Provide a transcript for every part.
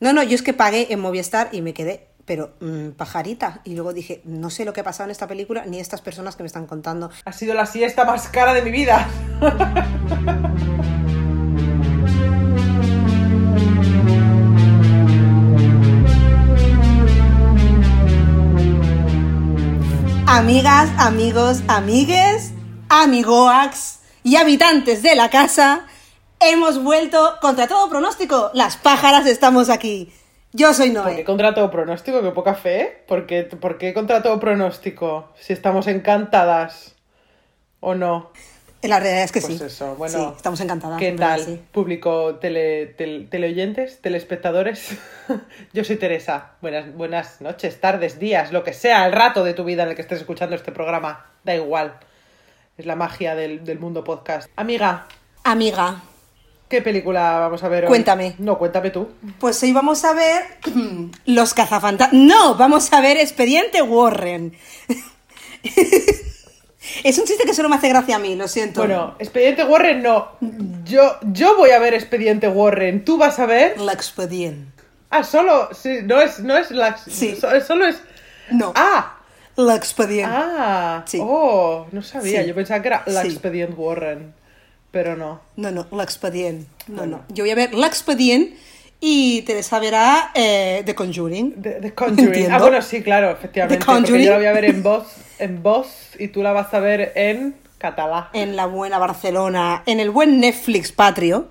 No, no, yo es que pagué en Movistar y me quedé, pero mm, pajarita. Y luego dije, no sé lo que ha pasado en esta película ni estas personas que me están contando. Ha sido la siesta más cara de mi vida. Amigas, amigos, amigues, amigoax y habitantes de la casa, hemos vuelto contra todo pronóstico. Las pájaras estamos aquí. Yo soy ¿Por qué Noé. contra todo pronóstico? Qué poca fe. ¿Por qué, por qué contra todo pronóstico? Si estamos encantadas. ¿O no? La realidad es que Pues sí. eso, bueno, Sí, estamos encantadas. ¿Qué tal, sí. público tele, tel- teleoyentes, telespectadores? Yo soy Teresa. Buenas, buenas noches, tardes, días, lo que sea, el rato de tu vida en el que estés escuchando este programa. Da igual. Es la magia del, del mundo podcast. Amiga, Amiga, ¿qué película vamos a ver hoy? Cuéntame. No, cuéntame tú. pues hoy vamos a ver Los cazafantasmas. No, vamos a ver Expediente Warren. es un chiste que solo me hace gracia a mí, lo siento. Bueno, Expediente Warren no. Yo, yo voy a ver Expediente Warren. ¿Tú vas a ver? La Expediente. Ah, solo. Sí, no es, no es la. Sí. so- Solo es. No, Ah, La Expediente. ah. Sí. Oh, no sabía. Sí. Yo pensaba que era la Sí. Expediente Warren. Pero no. No, no, l'expedient. No, no. Yo voy a ver l'expedient y Teresa verá eh, The Conjuring. The, The Conjuring. Entiendo. Ah, bueno, sí, claro, efectivamente. Porque yo la voy a ver en voz, en voz y tú la vas a ver en catalá. En la buena Barcelona, en el buen Netflix patrio,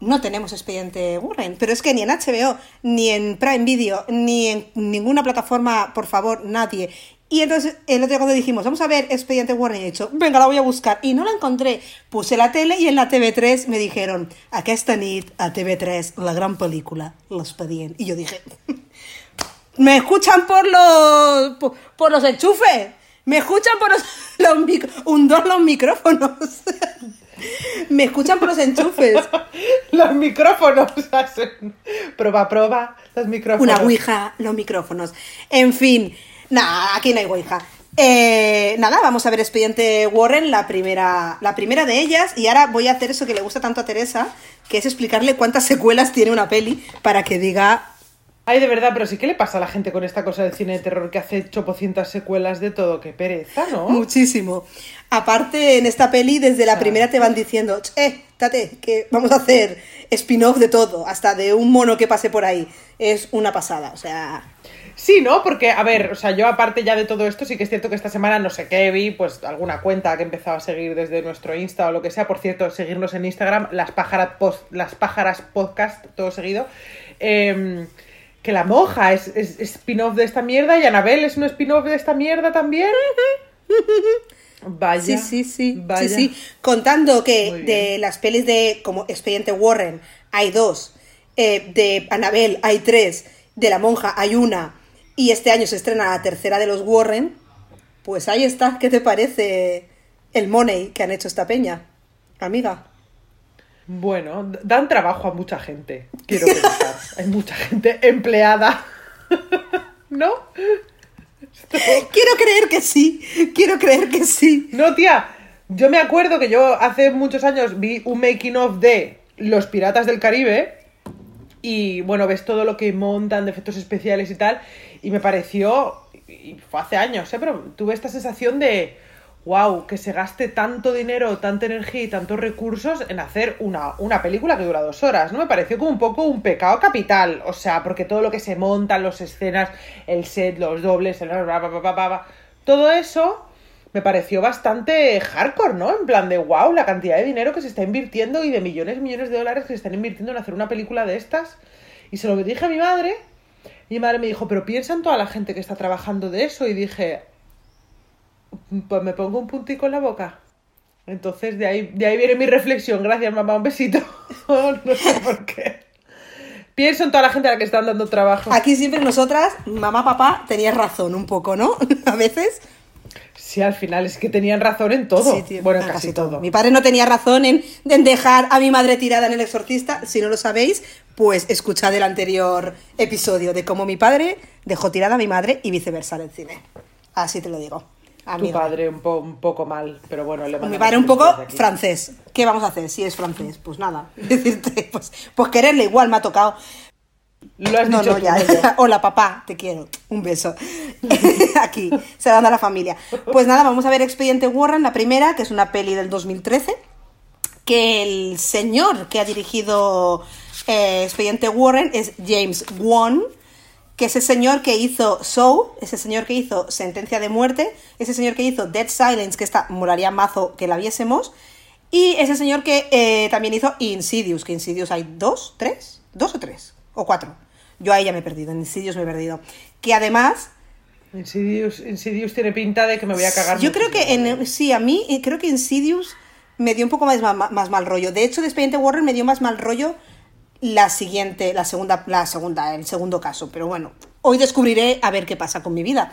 no tenemos expediente Warren. Pero es que ni en HBO, ni en Prime Video, ni en ninguna plataforma, por favor, nadie. Y entonces el otro día cuando dijimos, vamos a ver expediente Warren, he dicho, venga, la voy a buscar. Y no la encontré. Puse la tele y en la TV3 me dijeron, aquesta nit a TV3, la gran película, l'expedient. Y yo dije, me escuchan por los por, por los enchufes me escuchan por los, los mic- un dos los micrófonos me escuchan por los enchufes Los micrófonos. hacen- Proba, proba. Los micrófonos. una ouija los micrófonos en fin nada aquí no hay ouija Eh, nada vamos a ver expediente Warren la primera la primera de ellas y ahora voy a hacer eso que le gusta tanto a Teresa que es explicarle cuántas secuelas tiene una peli para que diga Ay, de verdad, pero sí, ¿qué le pasa a la gente con esta cosa del cine de terror que hace chopocientas secuelas de todo? Qué pereza, ¿no? Muchísimo. Aparte, en esta peli, desde la primera te van diciendo, eh, tate, que vamos a hacer spin-off de todo, hasta de un mono que pase por ahí. Es una pasada, o sea... Sí, ¿no? Porque, a ver, o sea, yo aparte ya de todo esto, sí que es cierto que esta semana no sé qué vi, pues alguna cuenta que empezaba a seguir desde nuestro Insta o lo que sea. Por cierto, seguirnos en Instagram, las pájaras, post, las pájaras podcast, todo seguido. Em, que la moja es, es- es spin-off de esta mierda y Anabel es un spin-off de esta mierda también. Vaya. Sí, sí, sí. Vaya. Sí, sí. Contando que de las pelis de, como Expediente Warren, hay dos. eh, de Annabelle hay tres. De La Monja hay una. Y este año se estrena la tercera de los Warren. Pues ahí está. ¿Qué te parece el money que han hecho esta peña? Amiga. Bueno, dan trabajo a mucha gente, quiero pensar. Hay mucha gente empleada. ¿No? Quiero creer que sí. Quiero creer que sí. No, tía. Yo me acuerdo que yo hace muchos años vi un making of de Los Piratas del Caribe. Y bueno, ves todo lo que montan de efectos especiales y tal. Y me pareció. Y fue hace años, ¿eh? Pero tuve esta sensación de. Wow, que se gaste tanto dinero, tanta energía y tantos recursos en hacer una, una película que dura dos horas, ¿no? Me pareció como un poco un pecado capital. O sea, porque todo lo que se monta, las escenas, el set, los dobles, el... todo eso me pareció bastante hardcore, ¿no? En plan de wow, la cantidad de dinero que se está invirtiendo y de millones y millones de dólares que se están invirtiendo en hacer una película de estas. Y se lo dije a mi madre, y mi madre me dijo, pero piensa en toda la gente que está trabajando de eso. Y dije, pues me pongo un puntico en la boca. Entonces de ahí, de ahí viene mi reflexión. Gracias, mamá, un besito. no sé por qué. Pienso en toda la gente a la que están dando trabajo. Aquí siempre nosotras, mamá, papá, tenías razón un poco, ¿no? A veces. Sí, al final es que tenían razón en todo. Sí, tío, bueno, en a casi, todo. Mi padre no tenía razón en, en dejar a mi madre tirada en el exorcista. Si no lo sabéis, pues escuchad el anterior episodio de cómo mi padre dejó tirada a mi madre y viceversa en el cine. Así te lo digo. Tu amiga. padre un, po- un poco mal, pero bueno, le Mi padre un poco francés. ¿Qué vamos a hacer si es francés? Pues nada. Decirte, pues, pues quererle igual me ha tocado. Lo has No, dicho no, ya. Hola, papá, te quiero. Un beso. Aquí, se dando a la familia. Pues nada, vamos a ver Expediente Warren, la primera, que es una peli del 2013, que el señor que ha dirigido eh, Expediente Warren es James Wan, que es el señor que hizo Soul, ese señor que hizo Sentencia de Muerte, ese señor que hizo Dead Silence, que esta molaría mazo que la viésemos, y ese señor que eh, también hizo Insidious, que Insidious hay dos, tres, dos o tres, o cuatro. Yo ahí ya me he perdido, en Insidious me he perdido. Que además, Insidious, Insidious tiene pinta de que me voy a cagar. yo creo que en, sí, a mí eh, creo que Insidious me dio un poco más, más, mal rollo. De hecho, de Expediente Warren me dio más mal rollo la siguiente, la segunda, la segunda, el segundo caso. Pero bueno, hoy descubriré a ver qué pasa con mi vida.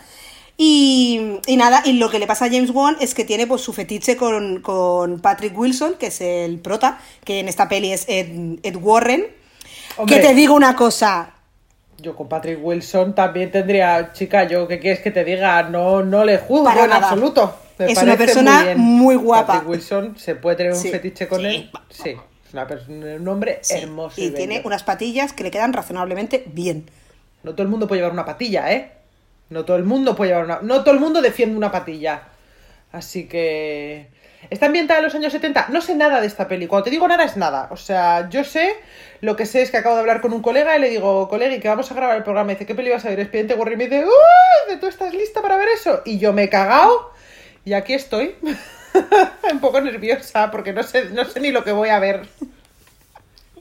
Y, y nada, y lo que le pasa a James Wan es que tiene pues su fetiche con, con Patrick Wilson, que es el prota, que en esta peli es Ed, Ed Warren. Hombre. Que te digo una cosa, Yo con Patrick Wilson también tendría, chica, yo qué quieres que te diga, no, no le juzgo Para en nada. absoluto. Me Es una persona muy guapa. Patrick Wilson se puede tener un Sí. fetiche con Sí. él. Sí, es una persona, un hombre Sí, hermoso. y tiene bello. unas patillas que le quedan razonablemente bien. No todo el mundo puede llevar una patilla, ¿eh? No todo el mundo puede llevar una. No todo el mundo defiende una patilla. Así que. ¿Está ambientada en los años 70? No sé nada de esta peli. Cuando te digo nada es nada. O sea, yo sé. Lo que sé es que acabo de hablar con un colega y le digo, colega, que vamos a grabar el programa. Y dice, ¿qué peli vas a ver? Expediente Warren. Y me dice, ¡Uy! ¿Tú estás lista para ver eso? Y yo me he cagado. Y aquí estoy. un poco nerviosa porque no sé, no sé ni lo que voy a ver.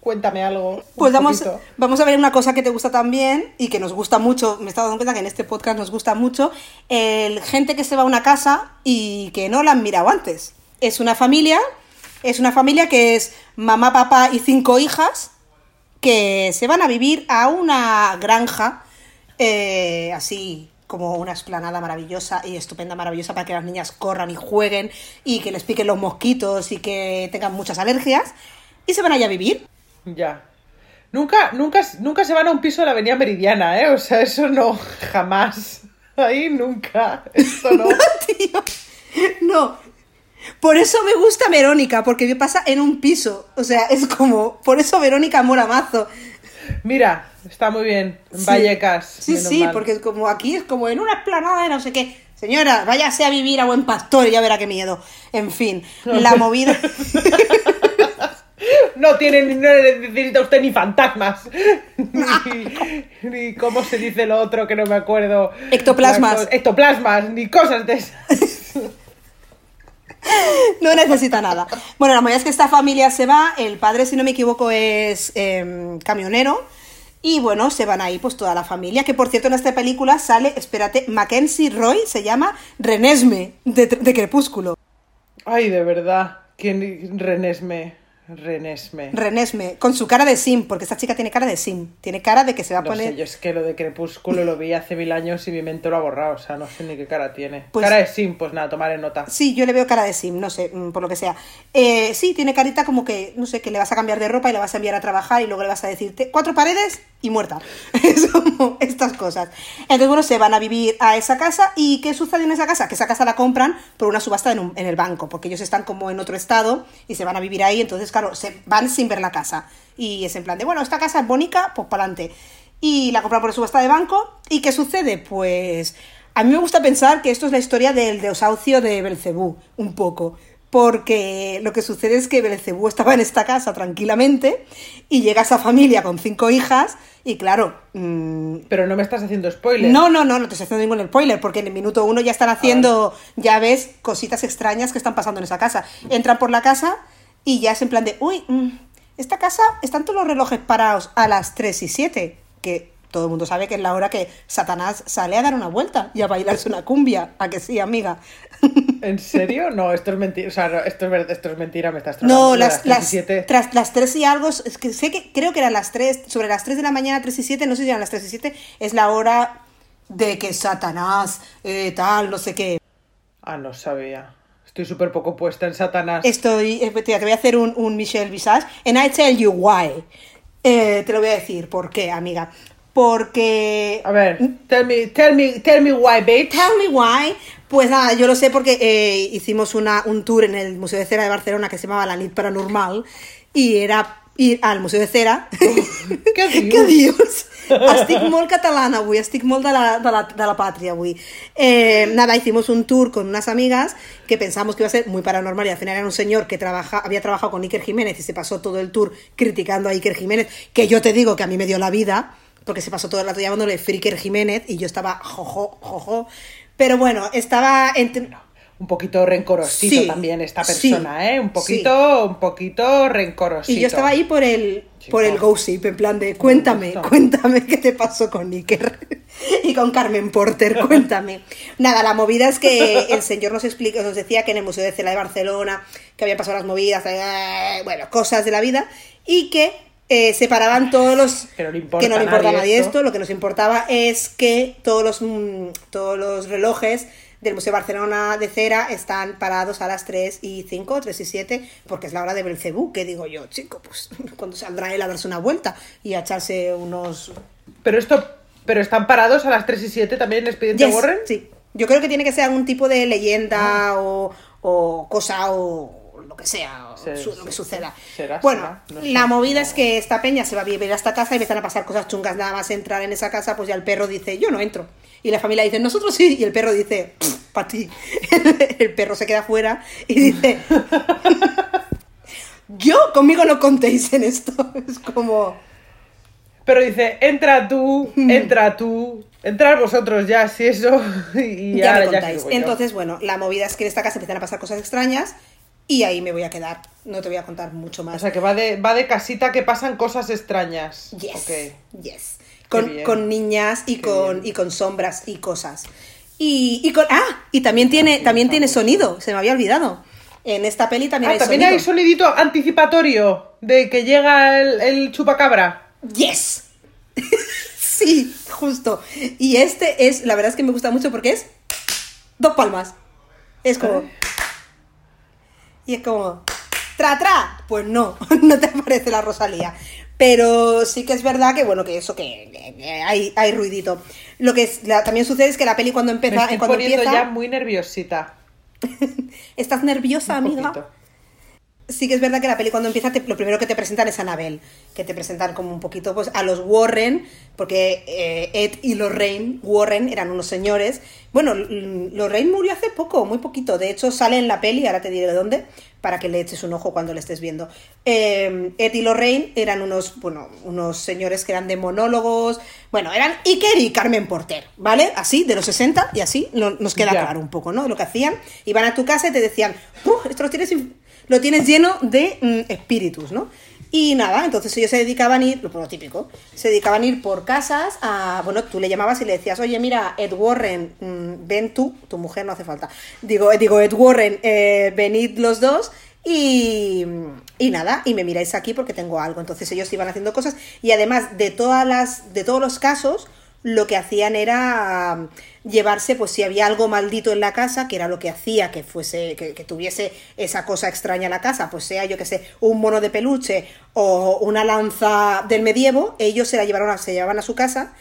Cuéntame algo. Pues vamos, poquito. vamos a ver una cosa que te gusta también y que nos gusta mucho. Me he estado dando cuenta que en este podcast nos gusta mucho. El gente que se va a una casa y que no la han mirado antes. Es una familia, es una familia que es mamá, papá y cinco hijas que se van a vivir a una granja eh, así como una esplanada maravillosa y estupenda, maravillosa para que las niñas corran y jueguen y que les piquen los mosquitos y que tengan muchas alergias y se van allá a vivir. Ya. Nunca, nunca, nunca se van a un piso de la avenida Meridiana, ¿eh? O sea, eso no, jamás. Ahí nunca. Esto no. Tío, no. Por eso me gusta Verónica, porque me pasa en un piso. O sea, es como. Por eso Verónica mola mazo. Mira, está muy bien. En Sí. Vallecas. Sí, sí, mal. porque es como aquí, es como en una esplanada de no sé qué. Señora, váyase a vivir a buen pastor y ya verá qué miedo. En fin, la movida. No tiene no necesita usted ni fantasmas. ni, ni cómo se dice lo otro que no me acuerdo. Ectoplasmas. Ectoplasmas, ni cosas de esas. No necesita nada. Bueno, la movida es que esta familia se va. El padre, si no me equivoco, es em, camionero. Y bueno, se van ahí pues toda la familia. Que por cierto, en esta película sale, espérate, Mackenzie Roy se llama Renesme de, de Crepúsculo. Ay, de verdad. ¿Quién? Renesme. Renesme. Renesme, con su cara de sim, porque esta chica tiene cara de sim. Tiene cara de que se va a No poner. sé, yo es que lo de Crepúsculo lo vi hace mil años y mi mente lo ha borrado, o sea, no sé ni qué cara tiene. Pues- cara de sim, pues nada, tomar en nota. Sí, yo le veo cara de sim, no sé, mm, por lo que sea. Eh, sí, tiene carita como que, no sé, que le vas a cambiar de ropa y le vas a enviar a trabajar y luego le vas a decir "Te- cuatro paredes y muerta. Es como estas cosas. Entonces, bueno, se van a vivir a esa casa y ¿qué sucede en esa casa? Que esa casa la compran por una subasta en, un- en el banco, porque ellos están como en otro estado y se van a vivir ahí, entonces, claro, se van sin ver la casa. Y es en plan de, bueno, esta casa es bonita, pues para adelante. Y la compran por subasta de banco. ¿Y qué sucede? Pues a mí me gusta pensar que esto es la historia del desahucio de Belcebú, un poco. Porque lo que sucede es que Belcebú estaba en esta casa tranquilamente y llega esa familia con cinco hijas y claro, mm, Pero no me estás haciendo spoiler. no, no, no, no te estoy haciendo ningún spoiler, porque en el minuto uno ya están haciendo, ya ves, cositas extrañas que están pasando en esa casa. Entran por la casa y ya es en plan de, uy, mm, esta casa están todos los relojes parados a las 3 y 7, que todo el mundo sabe que es la hora que Satanás sale a dar una vuelta y a bailarse una cumbia. ¿A que sí, amiga? ¿En serio? No, esto es mentira. O sea, no, esto, es, esto es mentira, me estás No, trolando. las, las, 17. tras las 3 y algo, es que sé que creo que eran las 3, sobre las 3 de la mañana, 3 y 7, no sé si eran las 3 y 7, es la hora de que Satanás, eh, tal, no sé qué. Ah, no sabía. Estoy súper poco puesta en Satanás. Estoy, eh, te voy a hacer un, un Michelle Visage, and I tell you why. Eh, te lo voy a decir, ¿por qué, amiga? Porque... A ver, tell me, tell me, tell me why, bitch. Tell me why. Pues nada, yo lo sé porque eh, hicimos una, un tour en el Museo de Cera de Barcelona que se llamaba La Nit Paranormal y era ir al Museo de Cera. ¿Qué dios? ¿Qué dios? Estic molt catalana avui, estic molt de la, de la, de la patria avui. Eh, nada, hicimos un tour con unas amigas que pensamos que iba a ser muy paranormal y al final era un señor que trabaja, había trabajado con Iker Jiménez y se pasó todo el tour criticando a Iker Jiménez, que yo te digo que a mí me dio la vida, porque se pasó todo el rato llamándole Friker Jiménez y yo estaba jojo, jojo. Pero bueno, estaba entre un poquito rencorosito Sí, también esta sí, persona, ¿eh? Un poquito, un poquito rencorosito. Y yo estaba ahí por el, Chico. por el gossip, en plan de cuéntame, cuéntame qué te pasó con Iker y con Carmen Porter, cuéntame. Nada, la movida es que el señor nos explica, nos decía que en el Museo de Cela de Barcelona, que habían pasado las movidas, eh, bueno, cosas de la vida, y que eh, separaban todos los... Que no le importa que no a nadie nadie esto. esto, lo que nos importaba es que todos los, mm, todos los relojes del Museo de Barcelona de cera están parados a las 3 y 5, 3 y 7, porque es la hora de Belcebú, que digo yo, chico, pues cuando saldrá él a darse una vuelta y a echarse unos... Pero esto, pero están parados a las 3 y 7 también en Expediente Yes, Warren. Sí, yo creo que tiene que ser algún tipo de Ah. leyenda o, o cosa o lo que sea, o su- lo que suceda. Será, bueno, será, no sé. la movida es que esta peña se va a vivir a esta casa y empiezan a pasar cosas chungas, nada más entrar en esa casa, pues ya el perro dice, yo no entro. Y la familia dice, nosotros sí, y el perro dice, para ti. El perro se queda fuera y dice, yo conmigo no contéis en esto. Es como... Pero dice, entra tú, entra tú, entrar vosotros ya, si eso. Y ya ahora me contáis. yo. Entonces, bueno, la movida es que en esta casa empiezan a pasar cosas extrañas y ahí me voy a quedar. No te voy a contar mucho O más. sea, que va de, va de casita que pasan cosas extrañas. yes. Ok. Yes. Con, con niñas y Qué con, bien. y con sombras y cosas. Y, y con. Ah, y también tiene, también tiene sonido, se me había olvidado. En esta peli también Ah, hay también sonido. hay sonidito anticipatorio de que llega el, el chupacabra. Yes. sí, justo. Y este es, la verdad es que me gusta mucho porque es dos palmas. Es como. Y es como. ¡Tra, tra! Pues no, no te parece la Rosalía. Pero sí que es verdad que, bueno, que eso, que, hay, hay ruidito. Lo que es- la- también sucede es que la peli cuando Me empieza. estoy Cuando poniendo empieza ya muy nerviosita. ¿Estás nerviosa, Un amiga? poquito. Sí que es verdad que la peli cuando empieza, te- lo primero que te presentan es a Anabel, que te presentan como un poquito pues a los Warren, porque eh, Ed y Lorraine Warren eran unos señores. Bueno, Lorraine murió hace poco, muy poquito. De hecho, sale en la peli, ahora te diré de dónde, para que le eches un ojo cuando le estés viendo. Eh, Ed y Lorraine eran unos, bueno, unos señores que eran de monólogos. Bueno, eran Iker y Carmen Porter, ¿vale? Así, de los 60, y así nos queda claro un poco, ¿no? Lo que hacían. Iban a tu casa y te decían, "Uf, esto lo tienes, lo tienes lleno de mm, espíritus, ¿no? Y nada, entonces ellos se dedicaban a ir, lo, típico, se dedicaban a ir por casas a, bueno, tú le llamabas y le decías, oye, mira, Ed Warren, mm, ven tú, tu mujer no hace falta, digo, eh, digo Ed Warren, eh, venid los dos y, y nada, y me miráis aquí porque tengo algo. Entonces ellos iban haciendo cosas y además de todas las, de todos los casos, lo que hacían era llevarse, pues si había algo maldito en la casa, que era lo que hacía que fuese, que, que tuviese esa cosa extraña en la casa, pues sea yo que sé, un mono de peluche o una lanza del medievo, ellos se la llevaron a, se llevaban a su casa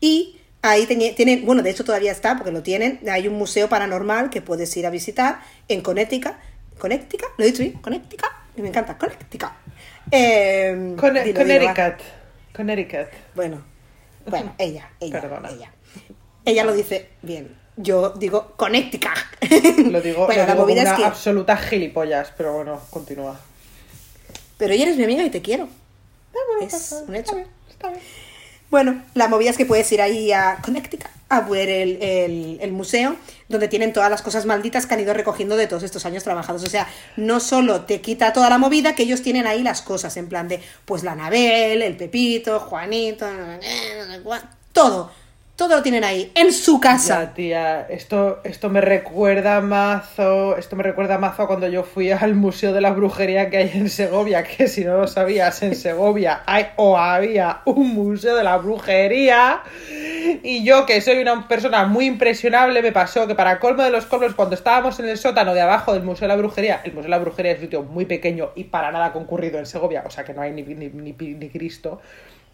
y ahí tienen, bueno, de hecho todavía está, porque lo tienen, hay un museo paranormal que puedes ir a visitar en Connecticut, Connecticut, lo he dicho bien, Connecticut, me encanta, Connecticut. Eh, Con- dilo, dilo, va. Connecticut. Connecticut. Bueno, bueno, ella, ella, Perdona. ella. Ella lo dice bien. Yo digo Connecticut. Lo digo, bueno, lo la digo movida como es una que. absoluta gilipollas, pero bueno, continúa. Pero ella eres mi amiga y te quiero. Ah, bueno, Es pasa, un está hecho. bien, está bien. Bueno, la movida es que puedes ir ahí a Connecticut a ver el, el- el museo donde tienen todas las cosas malditas que han ido recogiendo de todos estos años trabajados. O sea, no solo te quita toda la movida, que ellos tienen ahí las cosas, en plan de, pues la Anabel, el Pepito, Juanito, todo. Todo lo tienen ahí, en su casa. Ya, tía, esto, esto me recuerda mazo, esto me recuerda mazo cuando yo fui al Museo de la Brujería que hay en Segovia, que si no lo sabías, en Segovia hay o había un Museo de la Brujería. Y yo, que soy una persona muy impresionable, me pasó que para colmo de los colmos, cuando estábamos en el sótano de abajo del Museo de la Brujería, el Museo de la Brujería es un sitio muy pequeño y para nada concurrido en Segovia, o sea que no hay ni, ni, ni Cristo.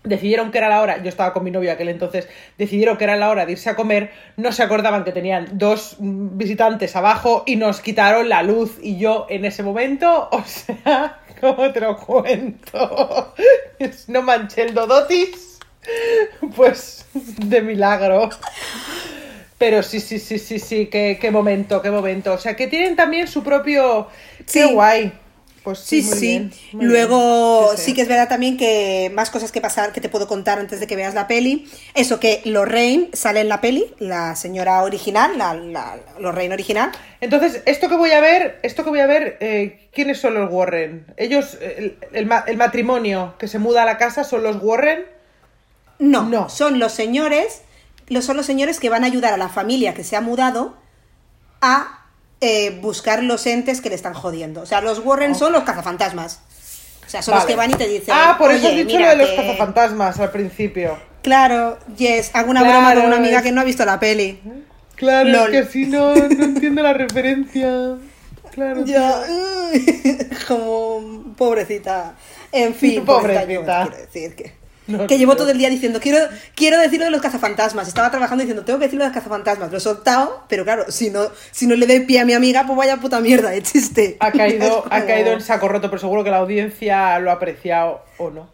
Decidieron que era la hora, yo estaba con mi novio aquel entonces, decidieron que era la hora de irse a comer, no se acordaban que tenían dos mm, visitantes abajo y nos quitaron la luz y yo en ese momento, o sea, ¿cómo te lo cuento? No manché el dodotis Pues de milagro. Pero sí, sí, sí, sí, sí, qué, qué momento, qué momento. O sea, que tienen también su propio... Qué Sí. guay. Pues sí, Sí, muy sí. bien, muy Luego bien. sí, que es verdad también que más cosas que pasar que te puedo contar antes de que veas la peli. Eso que Lorraine sale en la peli, la señora original, la, la Lorraine original. Entonces, esto que voy a ver, esto que voy a ver, eh, ¿quiénes son los Warren? Ellos, el, el el matrimonio que se muda a la casa son los Warren. No, No. son los señores, los, son los señores que van a ayudar a la familia que se ha mudado a eh, buscar los entes que le están jodiendo. O sea, los Warren son los cazafantasmas. O sea, son los que van y te dicen. Ah, por eso has "Oye, dicho lo de los cazafantasmas al principio. Claro, yes, hago una Claro, broma con una amiga es- que no ha visto la peli. Claro, Lol. es que si no, no entiendo la referencia. Claro. Ya, como pobrecita. En fin, pobrecita. Pobrecita. quiero decir que, No, que llevo todo el día diciendo, quiero, quiero decir lo de los cazafantasmas. Estaba trabajando diciendo, tengo que decir lo de los cazafantasmas. Lo he soltado, pero claro, si no, si no le doy pie a mi amiga, pues vaya puta mierda de chiste. Ha caído, ha caído en saco roto, pero seguro que la audiencia lo ha apreciado o no.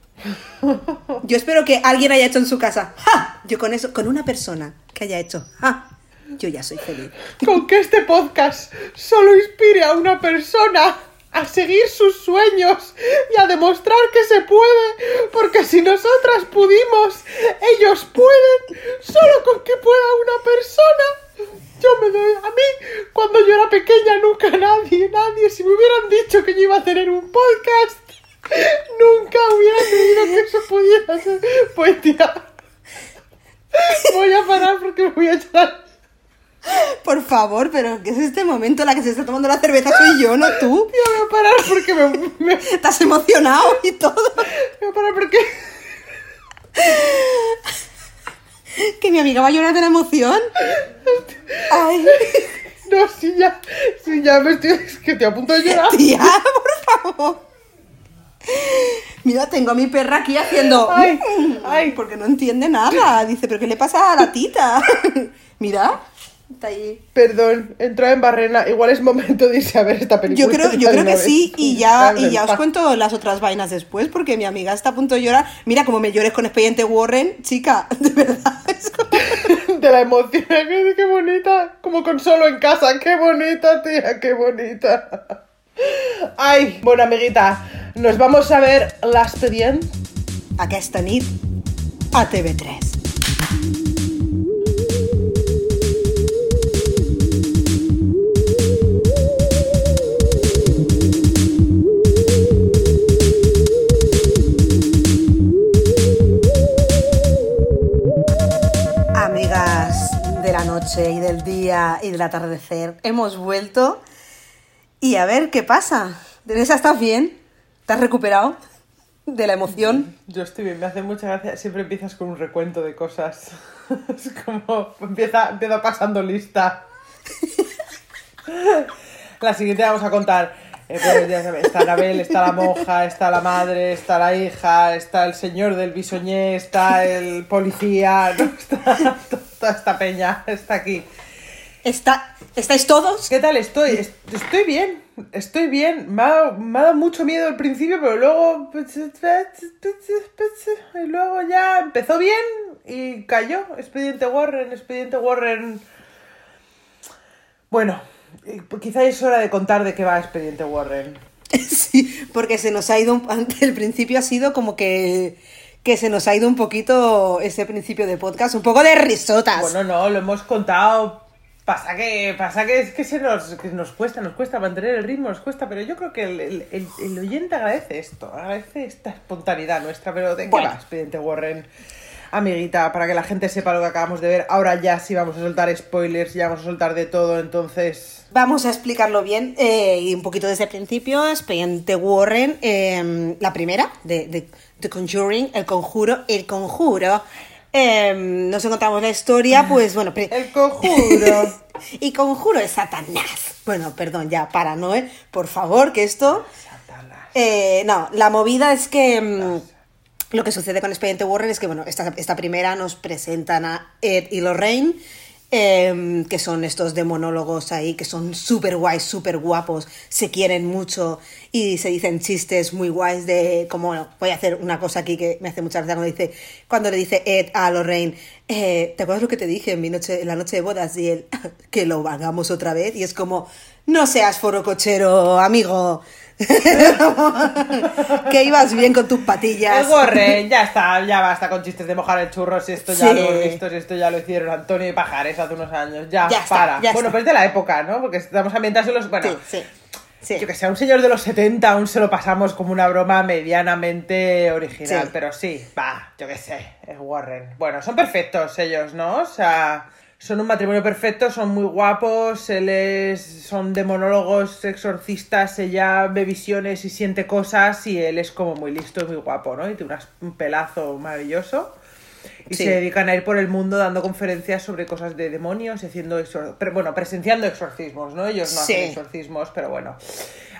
Yo espero que alguien haya hecho en su casa. ¡Ja! Yo con eso, con una persona que haya hecho. ¡Ja! Yo ya soy feliz. Con que este podcast solo inspire a una persona a seguir sus sueños y a demostrar que se puede, porque si nosotras pudimos, ellos pueden, solo con que pueda una persona. Yo me doy, a mí, cuando yo era pequeña, nunca nadie, nadie, si me hubieran dicho que yo iba a tener un podcast, nunca hubiera creído que eso pudiera ser. Pues tía, voy a parar porque me voy a echar. Por favor, pero ¿qué es este momento? La que se está tomando la cerveza soy yo, no tú. Tía, voy a parar porque me, me, Estás emocionado y todo. voy a parar porque Que mi amiga va a llorar de la emoción. Ay, no, sí ya, sí ya me estoy, es que estoy a punto de llorar. tía, por favor. Mira, tengo a mi perra aquí haciendo. Ay, ay. Porque no entiende nada. Dice, ¿pero qué le pasa a la tita? Mira, está ahí. Perdón, entra en barrena, igual es momento de irse a ver esta película. Yo creo, yo creo que vez. sí, y ya, y ya os cuento las otras vainas después, porque mi amiga está a punto de llorar. Mira, como me llores con Expediente Warren, chica, de verdad. es como- De la emoción, qué, qué bonita, como con solo en casa, qué bonita, tía, qué bonita. Ay, bueno, amiguita, nos vamos a ver l'expedient. Aquesta nit a TV3. Noche y del día y del atardecer, hemos vuelto y a ver qué pasa. Teresa, ¿estás bien? ¿Te has recuperado de la emoción? Yo estoy bien, me hace mucha gracia. Siempre empiezas con un recuento de cosas. Es como empieza, empieza pasando lista. La siguiente vamos a contar. Eh, pues ya está Anabel, está la monja, está la madre, está la hija, está el señor del bisoñé, está el policía, ¿no? está toda esta peña, está aquí. ¿Está, ¿Estáis todos? ¿Qué tal estoy? Est- Estoy bien, estoy bien. Me ha, me ha dado mucho miedo al principio, pero luego. Y luego ya empezó bien y cayó. Expediente Warren, Expediente Warren. Bueno, eh, quizá es hora de contar de qué va Expediente Warren. Sí, porque se nos ha ido, un- el principio ha sido como que, que se nos ha ido un poquito ese principio de podcast, un poco de risotas. Bueno, no, lo hemos contado. Pasa que, pasa que es que se nos, que nos cuesta, nos cuesta mantener el ritmo, nos cuesta, pero yo creo que el, el- el- el oyente agradece esto, agradece esta espontaneidad nuestra, pero ¿de qué Bueno. va Expediente Warren? Amiguita, para que la gente sepa lo que acabamos de ver, ahora ya sí vamos a soltar spoilers, ya vamos a soltar de todo, entonces... Vamos a explicarlo bien eh, y un poquito desde el principio. Expediente Warren, eh, la primera de, de The Conjuring, El Conjuro, El Conjuro. Eh, nos encontramos la historia, pues bueno. El conjuro. y Conjuro es Satanás. Bueno, perdón, ya, para, ¿no? eh? Por favor, que esto... Satanás. Eh, no, la movida es que mm, lo que sucede con Expediente Warren es que, bueno, esta, esta primera nos presentan a Ed y Lorraine em, que son estos de monólogos ahí, que son súper guays, súper guapos, se quieren mucho y se dicen chistes muy guays de, como, voy a hacer una cosa aquí que me hace mucha gracia cuando le dice Ed a Lorraine, eh, ¿te acuerdas lo que te dije en, mi noche, en la noche de bodas? Y él, que lo hagamos otra vez, y es como, no seas forocochero, amigo. que ibas bien con tus patillas. Gorre, ya está, ya basta con chistes de mojar el churro, si esto ya Sí. lo hemos visto, si esto ya lo hicieron Antonio y Pajares hace unos años. Ya, Ya está, para. ya bueno, está. pero es de la época, ¿no? Porque estamos ambientados en los. Bueno, Sí, sí. yo que sea un señor de los 70, aún se lo pasamos como una broma medianamente original. Pero sí, va, yo que sé, es Warren. Bueno, son perfectos ellos, ¿no? O sea. Son un matrimonio perfecto, son muy guapos, él es, son de monólogos exorcistas, ella ve visiones y siente cosas y él es como muy listo y muy guapo, ¿no? Y tiene un pelazo maravilloso. Y Sí. se dedican a ir por el mundo dando conferencias sobre cosas de demonios y haciendo exor- pero bueno, presenciando exorcismos, ¿no? Ellos no Sí. hacen exorcismos, pero bueno.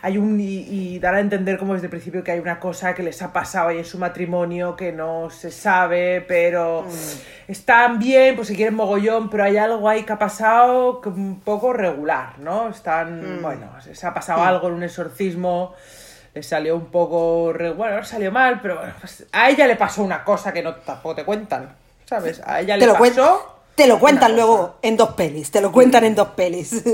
Hay un y, y dar a entender como desde el principio que hay una cosa que les ha pasado ahí en su matrimonio que no se sabe, pero Mm. están bien, pues se quieren mogollón, pero hay algo ahí que ha pasado un poco regular, ¿no? Están, Mm. bueno, se ha pasado algo en un exorcismo le salió un poco. re- Bueno, no salió mal, pero bueno, pues a ella le pasó una cosa que no tampoco te cuentan, ¿sabes? A ella Te le lo, pasó. te lo cuentan luego en dos pelis, te lo cuentan en dos pelis.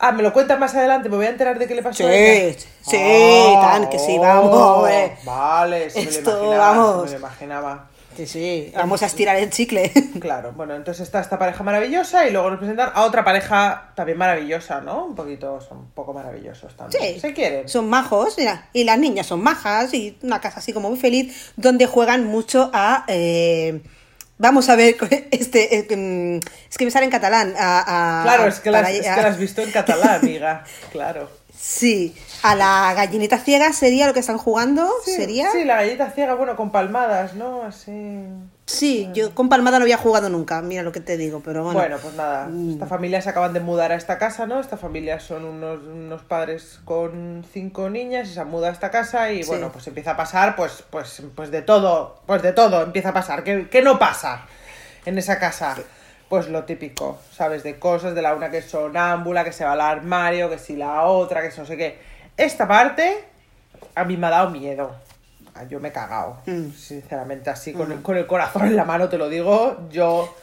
Ah, me lo cuentan más adelante, me voy a enterar de qué le pasó Sí, a ella. sí, tan que sí, vamos, hombre. Vale, sí me lo imaginaba, vamos. me lo imaginaba. Sí, sí, vamos a estirar el chicle. Claro, bueno, entonces está esta pareja maravillosa y luego nos presentan a otra pareja también maravillosa, ¿no? Un poquito, son un poco maravillosos también. Sí, Se quieren. Son majos, mira, y las niñas son majas, y una casa así como muy feliz, donde juegan mucho a... eh, vamos a ver, este, eh, mm, es que me sale en catalán. A, a- Claro, es que, las, es que las has visto en catalán, amiga. Claro. Sí, a la gallinita ciega sería lo que están jugando, Sí, sería... Sí, la galleta ciega, bueno, con palmadas, ¿no? Así. Sí, yo con Palmada no había jugado nunca, mira lo que te digo, pero bueno. Bueno, pues nada, esta familia se acaban de mudar a esta casa, ¿no? Esta familia son unos, unos padres con cinco niñas y se han mudado a esta casa y Sí. bueno, pues empieza a pasar, pues, pues, pues de todo, pues de todo empieza a pasar. ¿Qué, qué no pasa en esa casa? Pues lo típico, ¿sabes? De cosas, de la una que es sonámbula, que se va al armario, que si la otra, que si no sé qué. Esta parte a mí me ha dado miedo. Ah, Yo me he cagado, Mm. sinceramente, así con, el- con el corazón en la mano te lo digo. Yo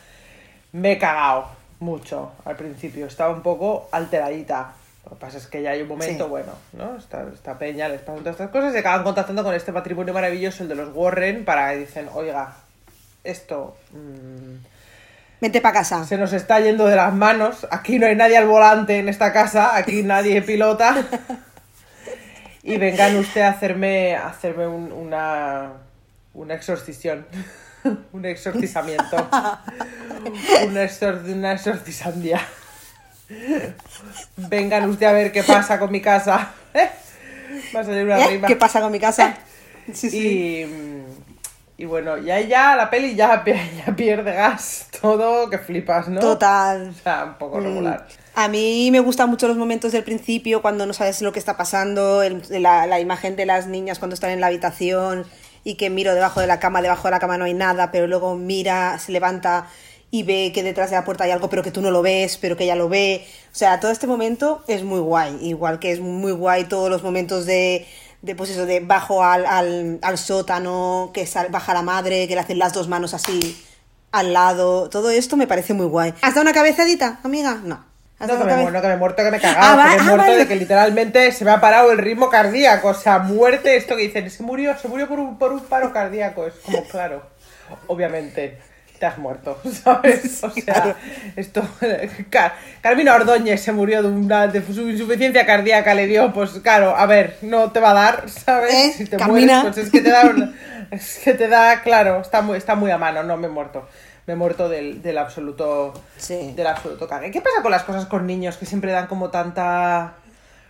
me he cagado mucho al principio, estaba un poco alteradita. Lo que pasa es que ya hay un momento, Sí. bueno, ¿no? Esta, esta peña les pasan todas estas cosas y acaban contactando con este matrimonio maravilloso, el de los Warren, para que dicen, oiga, esto mm, Vente para casa. se nos está yendo de las manos, aquí no hay nadie al volante en esta casa, aquí nadie pilota. Y vengan usted a hacerme, a hacerme un- una, una exorcisión, un exorcizamiento, una, exor, una exorcisandia. Vengan usted a ver qué pasa con mi casa. Va a salir una ¿Eh? rima. ¿Qué pasa con mi casa? Sí, sí. Y, mm, y bueno, ya ya la peli ya, ya pierde gas, todo que flipas, ¿no? Total. O sea, un poco Mm. regular. A mí me gustan mucho los momentos del principio, cuando no sabes lo que está pasando, el- la, la imagen de las niñas cuando están en la habitación y que miro debajo de la cama, debajo de la cama no hay nada, pero luego mira, se levanta y ve que detrás de la puerta hay algo, pero que tú no lo ves, pero que ella lo ve. O sea, todo este momento es muy guay, igual que es muy guay todos los momentos de, de pues eso, de bajo al, al, al sótano, que sal- baja la madre, que le hacen las dos manos así al lado, todo esto me parece muy guay. ¿Has dado una cabezadita, amiga? No. ¿Has No que, me, no que me he muerto, que me he cagado, Ah, que me he ah, muerto vale. de que literalmente se me ha parado el ritmo cardíaco, o sea, muerte, esto que dicen, se murió, se murió por un, por un paro cardíaco, es como, claro, obviamente, te has muerto, ¿sabes? O sea, claro. esto, Car- Carmina Ordóñez se murió de una de su insuficiencia cardíaca, le dio, pues claro, a ver, no te va a dar, ¿sabes? ¿Eh? Si te Carmina. mueres, pues es que te da, un- es que te da, claro, está muy, está muy a mano, no me he muerto. Me he muerto del, del absoluto Sí. del absoluto cague. ¿Qué pasa con las cosas con niños que siempre dan como tanta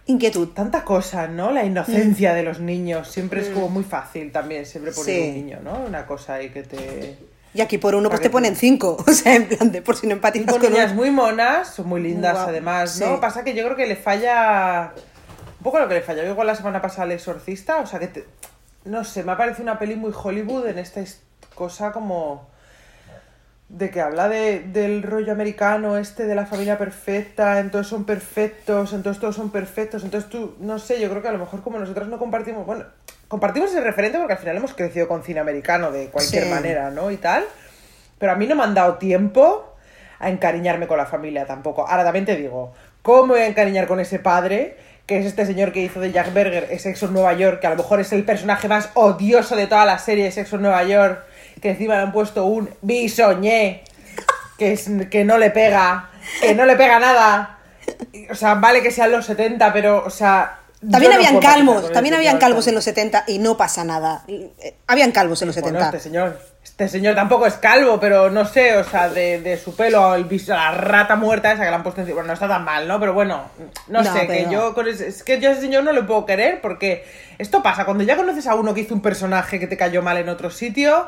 Inquietud. tanta cosa, ¿no? La inocencia de los niños siempre es como muy fácil también, siempre poner Mm. Sí. un niño, ¿no? Una cosa ahí que te Y aquí por uno pues te ponen cinco. O sea, en plan de por si no empatizas con uno. muy monas, son muy lindas además, ¿no? sí. Pasa que yo creo que le falla un poco lo que le falló igual la semana pasada al exorcista, o sea que te- no sé, me ha parecido una peli muy Hollywood en esta cosa como de que habla de, del rollo americano este de la familia perfecta, entonces son perfectos, entonces todos son perfectos, entonces tú, no sé, yo creo que a lo mejor como nosotras no compartimos, bueno, compartimos ese referente porque al final hemos crecido con cine americano de cualquier Sí. manera, ¿no? Y tal, pero a mí no me han dado tiempo a encariñarme con la familia tampoco. Ahora también te digo, ¿cómo voy a encariñar con ese padre? Que es este señor que hizo de Jack Berger, es Sexo en Nueva York, que a lo mejor es el personaje más odioso de toda la serie de Sexo en Nueva York, que encima le han puesto un bisoñé, que, es, que no le pega, que no le pega nada. O sea, vale que sean los 70, pero, o sea... También no habían calvos, también habían calvos en los 70 y no pasa nada. Habían calvos en los Bueno, 70. este señor, este señor tampoco es calvo, pero no sé, o sea, de, de su pelo, el la rata muerta esa que le han puesto encima, bueno, no está tan mal, ¿no? Pero bueno, no, No, sé, que pero- yo con ese, es que yo a ese señor no le puedo querer porque esto pasa, cuando ya conoces a uno que hizo un personaje que te cayó mal en otro sitio,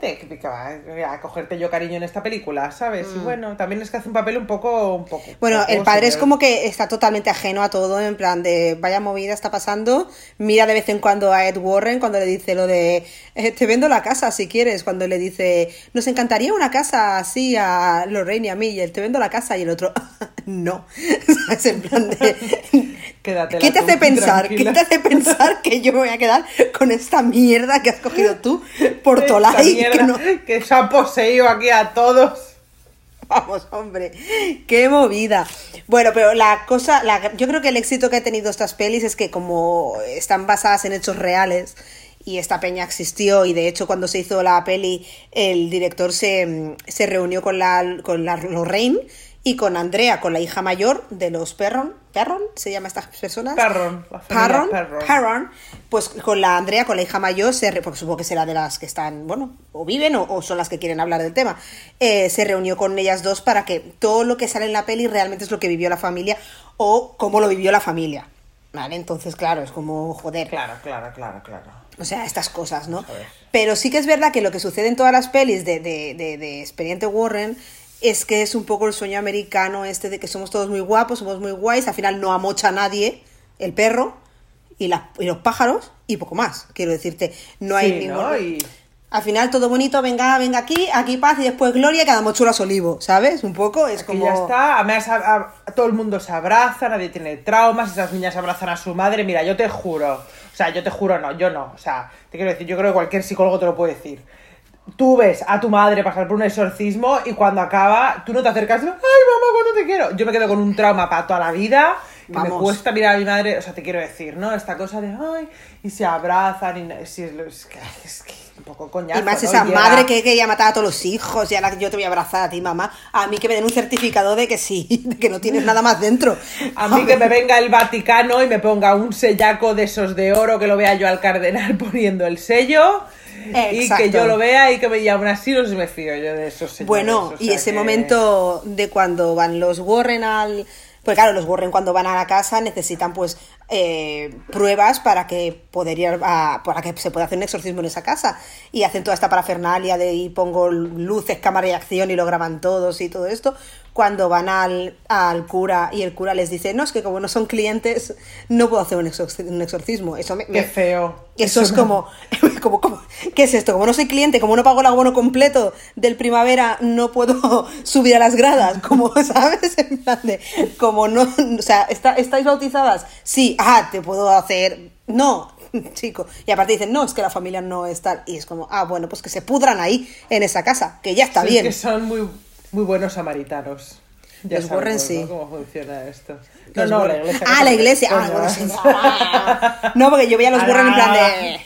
que va a cogerte yo cariño en esta película, ¿sabes? Y bueno, también es que hace un papel un poco, un poco. Mm. Bueno, poco el padre es señor. como que está totalmente ajeno a todo, en plan de vaya movida está pasando. Mira de vez en cuando a Ed Warren cuando le dice lo de eh, te vendo la casa si quieres. Cuando le dice nos encantaría una casa así a Lorraine y a mí. Y él te vendo la casa y el otro no. ¿Sabes? En plan de. Quédatela ¿Qué te hace pensar? ¿Qué te hace pensar que yo me voy a quedar con esta mierda que has cogido tú por Tolai? Mierda Que no, que se ha poseído aquí a todos. Vamos, hombre, qué movida. Bueno, pero la cosa, la- yo creo que el éxito que ha tenido estas pelis es que como están basadas en hechos reales y esta peña existió y de hecho cuando se hizo la peli el director se, se reunió con la, con la Lorraine y con Andrea, con la hija mayor de los Perron, Perron se llama estas personas. Perron, Perron, Perron. Perron, pues con la Andrea, con la hija mayor, se re- porque supongo que será de las que están, bueno, o viven o, o son las que quieren hablar del tema, eh, se reunió con ellas dos para que todo lo que sale en la peli realmente es lo que vivió la familia o cómo lo vivió la familia. ¿Vale? Entonces, claro, es como, joder. Claro, claro, claro, claro. O sea, estas cosas, ¿no? Pero sí que es verdad que lo que sucede en todas las pelis de, de, de, de Expediente Warren es que es un poco el sueño americano este de que somos todos muy guapos, somos muy guays, al final no amocha a nadie, el perro y, la- y los pájaros y poco más, quiero decirte. No hay Sí, ningún... ¿no? Y- Al final todo bonito, venga, venga aquí, aquí paz y después gloria y a su olivo, ¿sabes? Un poco es Que como... ya está, además a- a- a todo el mundo se abraza, nadie tiene traumas, esas niñas abrazan a su madre, mira, yo te juro, o sea, yo te juro, no, yo no, o sea, te quiero decir, yo creo que cualquier psicólogo te lo puede decir. Tú ves a tu madre pasar por un exorcismo y cuando acaba, tú no te acercas, ay mamá, ¿cuándo te quiero? Yo me quedo con un trauma para toda la vida, que me cuesta mirar a mi madre, o sea, te quiero decir, ¿no? Esta cosa de, ay, y se abrazan, y sí, es, que, es que un poco coñazo, Y más ¿no? esa madre que quería matar a todos los hijos y ahora yo te voy a abrazar a ti, mamá. A mí que me den un certificado de que sí, de que no tienes nada más dentro. A mí que me venga el Vaticano y me ponga un sellaco de esos de oro que lo vea yo al cardenal poniendo el sello y que yo lo vea y que me llamen así, no se me fío yo de esos señores. Bueno, o y ese que- momento de cuando van los Warren al... Pues claro, los Warren cuando van a la casa necesitan pues eh, pruebas para que poder ir a- para que se pueda hacer un exorcismo en esa casa y hacen toda esta parafernalia de y pongo luces, cámara y acción y lo graban todos y todo esto cuando van al, al cura y el cura les dice no es que como no son clientes no puedo hacer un, un exorcismo eso me, Qué feo. eso es me- como, como, como, ¿qué es esto? Como no soy cliente, como no pago el abono completo del primavera, no puedo subir a las gradas, como, ¿sabes? En plan de, como no, o sea, ¿está- ¿estáis bautizadas? Sí, ah, te puedo hacer, no, chico. Y aparte dicen, no, es que la familia no es tal. Y es como, ah, bueno, pues que se pudran ahí, en esa casa, que ya está Sí, es bien. que son muy, muy buenos samaritanos. Ya Los Warren, sí. ¿no? ¿Cómo funciona esto? No, Los no, la Warren. iglesia. Ah, la iglesia. Ah, coño, bueno, sí. Ah. No, porque yo veía a los Ah, Warren en plan ah, de.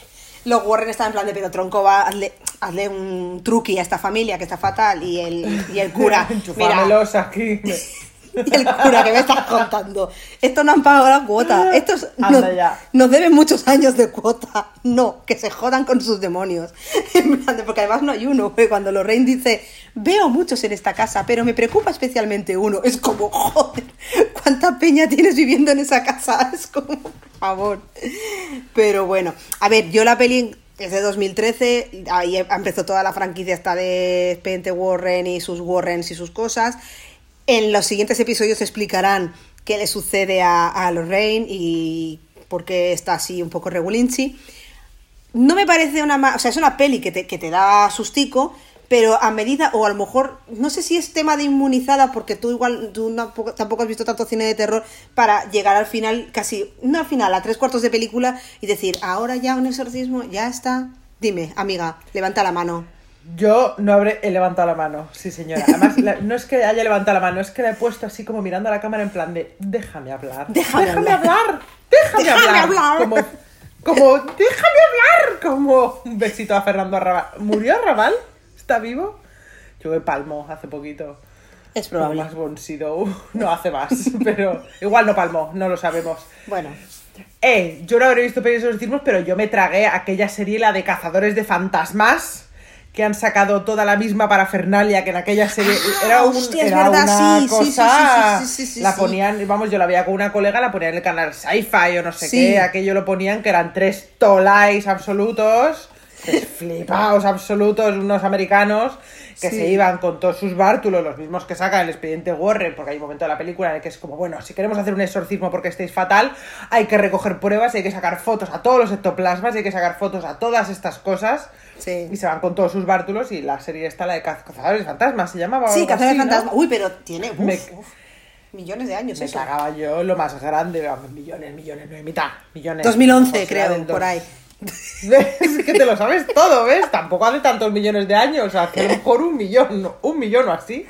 Los Warren están en plan de, pero tronco, va, hazle, hazle un truqui a esta familia que está fatal. Y el, y el cura. mira, aquí. y el cura que me estás contando. Estos no han pagado la cuota. Estos nos, deben muchos años de cuota. No, que se jodan con sus demonios. Porque además no hay uno. Cuando Lorraine dice, veo muchos en esta casa, pero me preocupa especialmente uno. Es como, joder, ¿cuánta peña tienes viviendo en esa casa? Es como, por favor. Pero bueno, a ver, yo la peli es de 2013, ahí empezó toda la franquicia esta de Expediente Warren y sus Warrens y sus cosas. En los siguientes episodios explicarán qué le sucede a, Lorraine y por qué está así un poco regulinchi. No me parece una... O sea, es una peli que te, que te da sustico, pero a medida, o a lo mejor, no sé si es tema de inmunizada, porque tú igual tú tampoco has visto tanto cine de terror, para llegar al final, casi, no al final, a tres cuartos de película y decir, ahora ya un exorcismo, ya está. Dime, amiga, levanta la mano. Yo no habré he levantado la mano, sí señora. Además, la- no es que haya levantado la mano, es que la he puesto así como mirando a la cámara en plan de déjame hablar. Déjame hablar. hablar. Déjame, Déjame hablar. hablar. Como, como, déjame hablar. Como un besito a Fernando Arrabal. ¿Murió Arrabal? ¿Está vivo? Yo me palmó hace poquito. Es probable. más Bonsido. No hace más, pero igual no palmó, no lo sabemos. Bueno, Eh, yo no habré visto pelis de exorcismos, pero yo me tragué aquella serie, la de Cazadores de Fantasmas, que han sacado toda la misma parafernalia que en aquella serie era, un, Ah, hostia, es era verdad, una sí, sí, sí, cosa. sí, sí, la ponían, vamos, yo la veía con una colega, la ponían en el canal Sci-Fi o no sé qué, aquello lo ponían que eran tres tolais absolutos, tres flipaos absolutos, unos americanos que se iban con todos sus bártulos, los mismos que saca el expediente Warren, porque hay un momento de la película en el que es como, bueno, si queremos hacer un exorcismo porque estéis fatal, hay que recoger pruebas, hay que sacar fotos a todos los ectoplasmas, hay que sacar fotos a todas estas cosas. Sí. Y se van con todos sus bártulos y la serie está la de Caz- Cazadores de Fantasmas, se llamaba. sí, Cazadores de ¿no? Fantasma. Uy, pero tiene uf, Me- uf, millones de años Me eso. cagaba yo lo más grande, millones, millones, no hay mitad, millones. 2011, O sea, creo, por ahí. Es que te lo sabes todo, ¿ves? Tampoco hace tantos millones de años, hace a lo mejor un millón, un millón o así.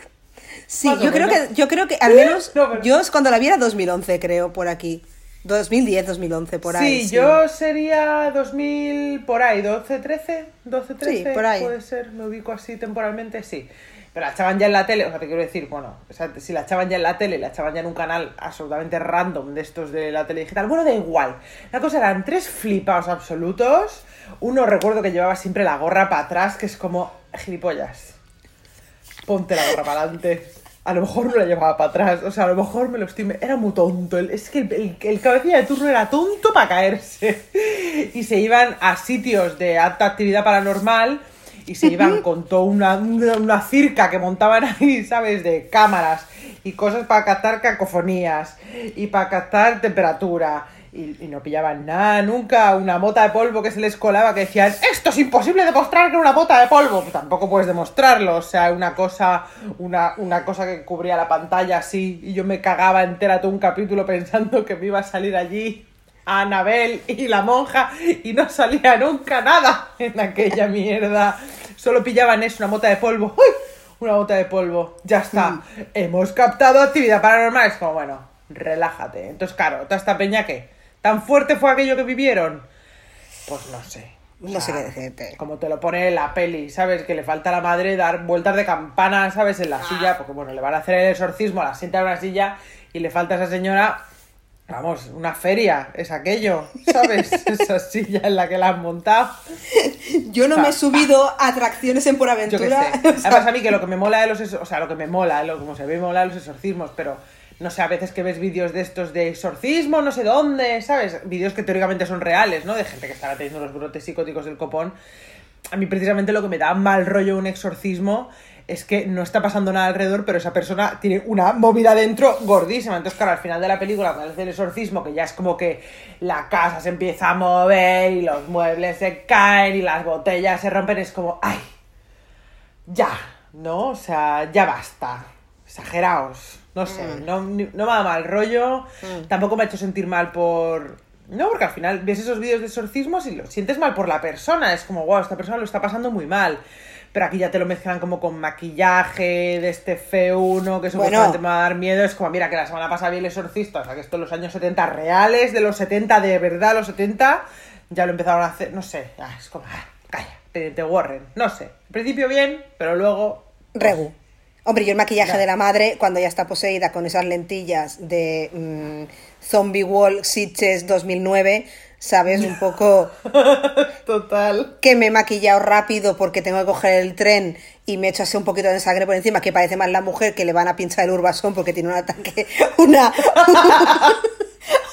Sí, yo creo que, yo creo que al menos No, pero- yo es cuando la vi era 2011, creo, por aquí. 2010, 2011, por ahí. sí, yo sería 2000 por ahí, 12, 13, 12, 13, Sí, por ahí. puede ser, me ubico así temporalmente, sí. Pero la echaban ya en la tele, o sea, te quiero decir, bueno, o sea, si la echaban ya en la tele, la echaban ya en un canal absolutamente random de estos de la tele digital, bueno, da igual. La cosa eran tres flipados absolutos. Uno recuerdo que llevaba siempre la gorra para atrás, que es como gilipollas. Ponte la gorra para adelante. A lo mejor no la llevaba para atrás, o sea, a lo mejor me lo estoy... Era muy tonto, es que el, el, el cabecilla de turno era tonto para caerse. Y se iban a sitios de alta actividad paranormal y se iban con toda una, una, una circa que montaban ahí, ¿sabes? De cámaras y cosas para captar cacofonías y para captar temperatura. Y, y no pillaban nada, nunca una mota de polvo que se les colaba que decían, esto es imposible demostrar que una mota de polvo. Pues tampoco puedes demostrarlo, o sea, una cosa, una, una cosa que cubría la pantalla así y yo me cagaba entera todo un capítulo pensando que me iba a salir allí Anabel y la monja y no salía nunca nada en aquella mierda. Solo pillaban eso, una mota de polvo. ¡Uy! Una mota de polvo. Ya está. Hemos captado actividad paranormal. Es como, bueno, relájate. Entonces, claro, toda esta peña que tan fuerte fue aquello que vivieron. Pues no sé. O No sé sea, qué decirte. Como te lo pone en la peli, ¿sabes? Que le falta a la madre dar vueltas de campana, ¿sabes? En la silla, porque bueno, le van a hacer el exorcismo, la sienta en una silla y le falta a esa señora, vamos, una feria, es aquello, ¿sabes? esa silla en la que la han montado. Yo no me he subido a atracciones en Por Yo qué Aventura. sé. o sea, Además, a mí que lo que me mola de los o sea, lo que me mola, lo, como se ve mola de los exorcismos, pero no sé, a veces que ves vídeos de estos de exorcismo, no sé dónde, ¿sabes? Vídeos que teóricamente son reales, ¿no? De gente que estará teniendo los brotes psicóticos del copón. A mí precisamente lo que me da mal rollo un exorcismo es que no está pasando nada alrededor, pero esa persona tiene una movida dentro gordísima. Entonces, claro, al final de la película, cuando hace el exorcismo, que ya es como que la casa se empieza a mover y los muebles se caen y las botellas se rompen, es como, ¡ay! ya, ¿no? O sea, ya basta. Exageraos. No sé, no, ni- no me da mal rollo. Tampoco me ha hecho sentir mal por. No, porque al final ves esos vídeos de exorcismos y lo sientes mal por la persona. Es como, wow, esta persona lo está pasando muy mal. Pero aquí ya te lo mezclan como con maquillaje de este F1 que supuestamente me va a dar miedo. Es como, mira, que la semana pasada vi el exorcista, o sea, que esto en los años 70 reales, de los 70 de verdad, los 70, ya lo empezaron a hacer, no sé, ah, es como, ah, calla, te, te Warren, no sé. Al principio bien, pero luego Regu. Hombre, yo el maquillaje de la madre, cuando ya está poseída con esas lentillas de mm, Zombie Wall Sitches 2009, sabes un poco Total. que me he maquillado rápido porque tengo que coger el tren y me he hecho así un poquito de sangre por encima, que parece más la mujer que le van a pinchar el urbasón porque tiene un ataque, una...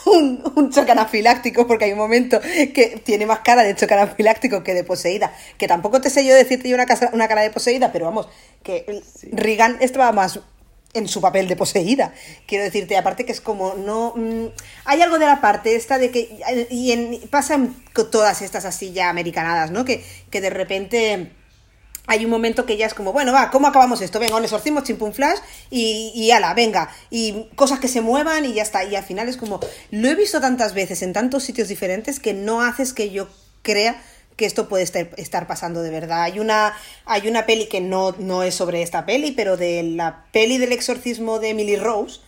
Un, un choque anafiláctico, porque hay un momento que tiene más cara de choque anafiláctico que de poseída. Que tampoco te sé yo decirte yo una, casa- una cara de poseída, pero vamos, que Regan estaba más en su papel de poseída. Quiero decirte, aparte que es como, no... mm, hay algo de la parte esta de que... Y en, pasa en todas estas así ya americanadas, ¿no? Que, que de repente hay un momento que ya es como, bueno, va, ¿cómo acabamos esto? Venga, un exorcismo, chimpum flash y, y ala, venga. Y cosas que se muevan y ya está. Y al final es como, lo he visto tantas veces en tantos sitios diferentes que no haces que yo crea que esto puede estar, estar pasando de verdad. Hay una, hay una peli que no, no es sobre esta peli, pero de la peli del exorcismo de Emily Rose,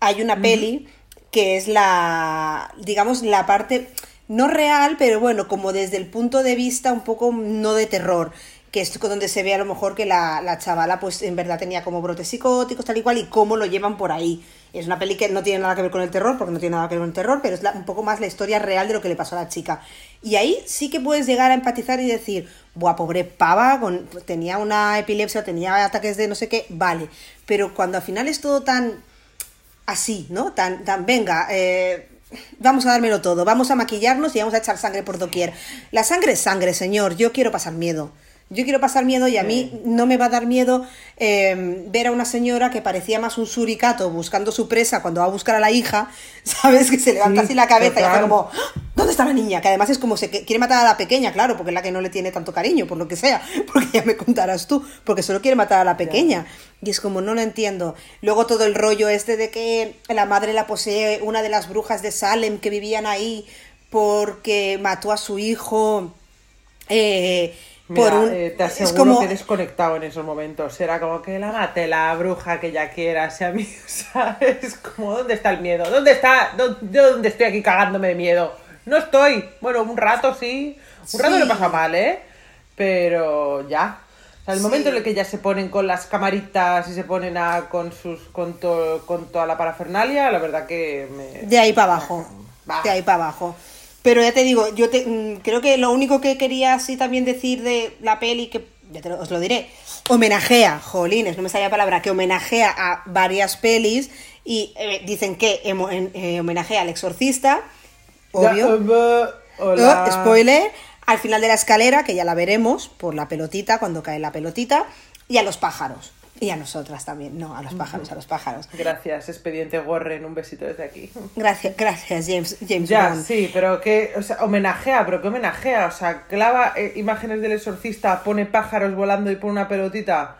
hay una peli que es la, digamos, la parte no real, pero bueno, como desde el punto de vista un poco no de terror, que es donde se ve a lo mejor que la, la chavala pues en verdad tenía como brotes psicóticos tal y cual y cómo lo llevan por ahí. Es una peli que no tiene nada que ver con el terror, porque no tiene nada que ver con el terror, pero es un poco más la historia real de lo que le pasó a la chica. Y ahí sí que puedes llegar a empatizar y decir, buah, pobre pava, tenía una epilepsia, tenía ataques de no sé qué, vale. Pero cuando al final es todo tan así, ¿no? Tan, tan venga, eh, vamos a dármelo todo, vamos a maquillarnos y vamos a echar sangre por doquier. La sangre es sangre, señor, yo quiero pasar miedo. Yo quiero pasar miedo y a mí no me va a dar miedo eh, ver a una señora que parecía más un suricato buscando su presa cuando va a buscar a la hija, ¿sabes? Que se levanta Sí, así la cabeza y hace como, "¡Ah! ¿dónde está la niña? Que además es como se quiere matar a la pequeña, claro, porque es la que no le tiene tanto cariño, por lo que sea, porque ya me contarás tú, porque solo quiere matar a la pequeña. Y es como, no lo entiendo. Luego todo el rollo este de que la madre la posee una de las brujas de Salem que vivían ahí porque mató a su hijo. eh, Mira, por un... eh, te es aseguro como- que he desconectado en esos momentos. Era como que la mate la bruja que ya quiera, sea mí, ¿sabes? Como, ¿dónde está el miedo? ¿Dónde está? ¿Dó- ¿Yo dónde estoy aquí cagándome de miedo? No estoy. Bueno, un rato sí. Un rato Sí. le pasa mal, ¿eh? Pero ya. O sea, el Sí. momento en el que ya se ponen con las camaritas y se ponen a, con sus con, to- con toda la parafernalia, la verdad que me... De ahí para abajo. De ahí para abajo. Pero ya te digo, yo te, mm, creo que lo único que quería así también decir de la peli, que ya te os lo diré, homenajea, jolines, no me salía la palabra, que homenajea a varias pelis y eh, dicen que emo- eh, homenajea al exorcista, obvio. Ya, eh, hola. Oh, spoiler, al final de la escalera, que ya la veremos, por la pelotita, cuando cae la pelotita, y a los pájaros. Y a nosotras también, no, a los pájaros, a los pájaros. Gracias, Expediente Warren, un besito desde aquí. Gracias, gracias, James, James Ya, sí, pero que, o sea, homenajea, pero que homenajea, o sea, clava eh, imágenes del exorcista, pone pájaros volando y pone una pelotita.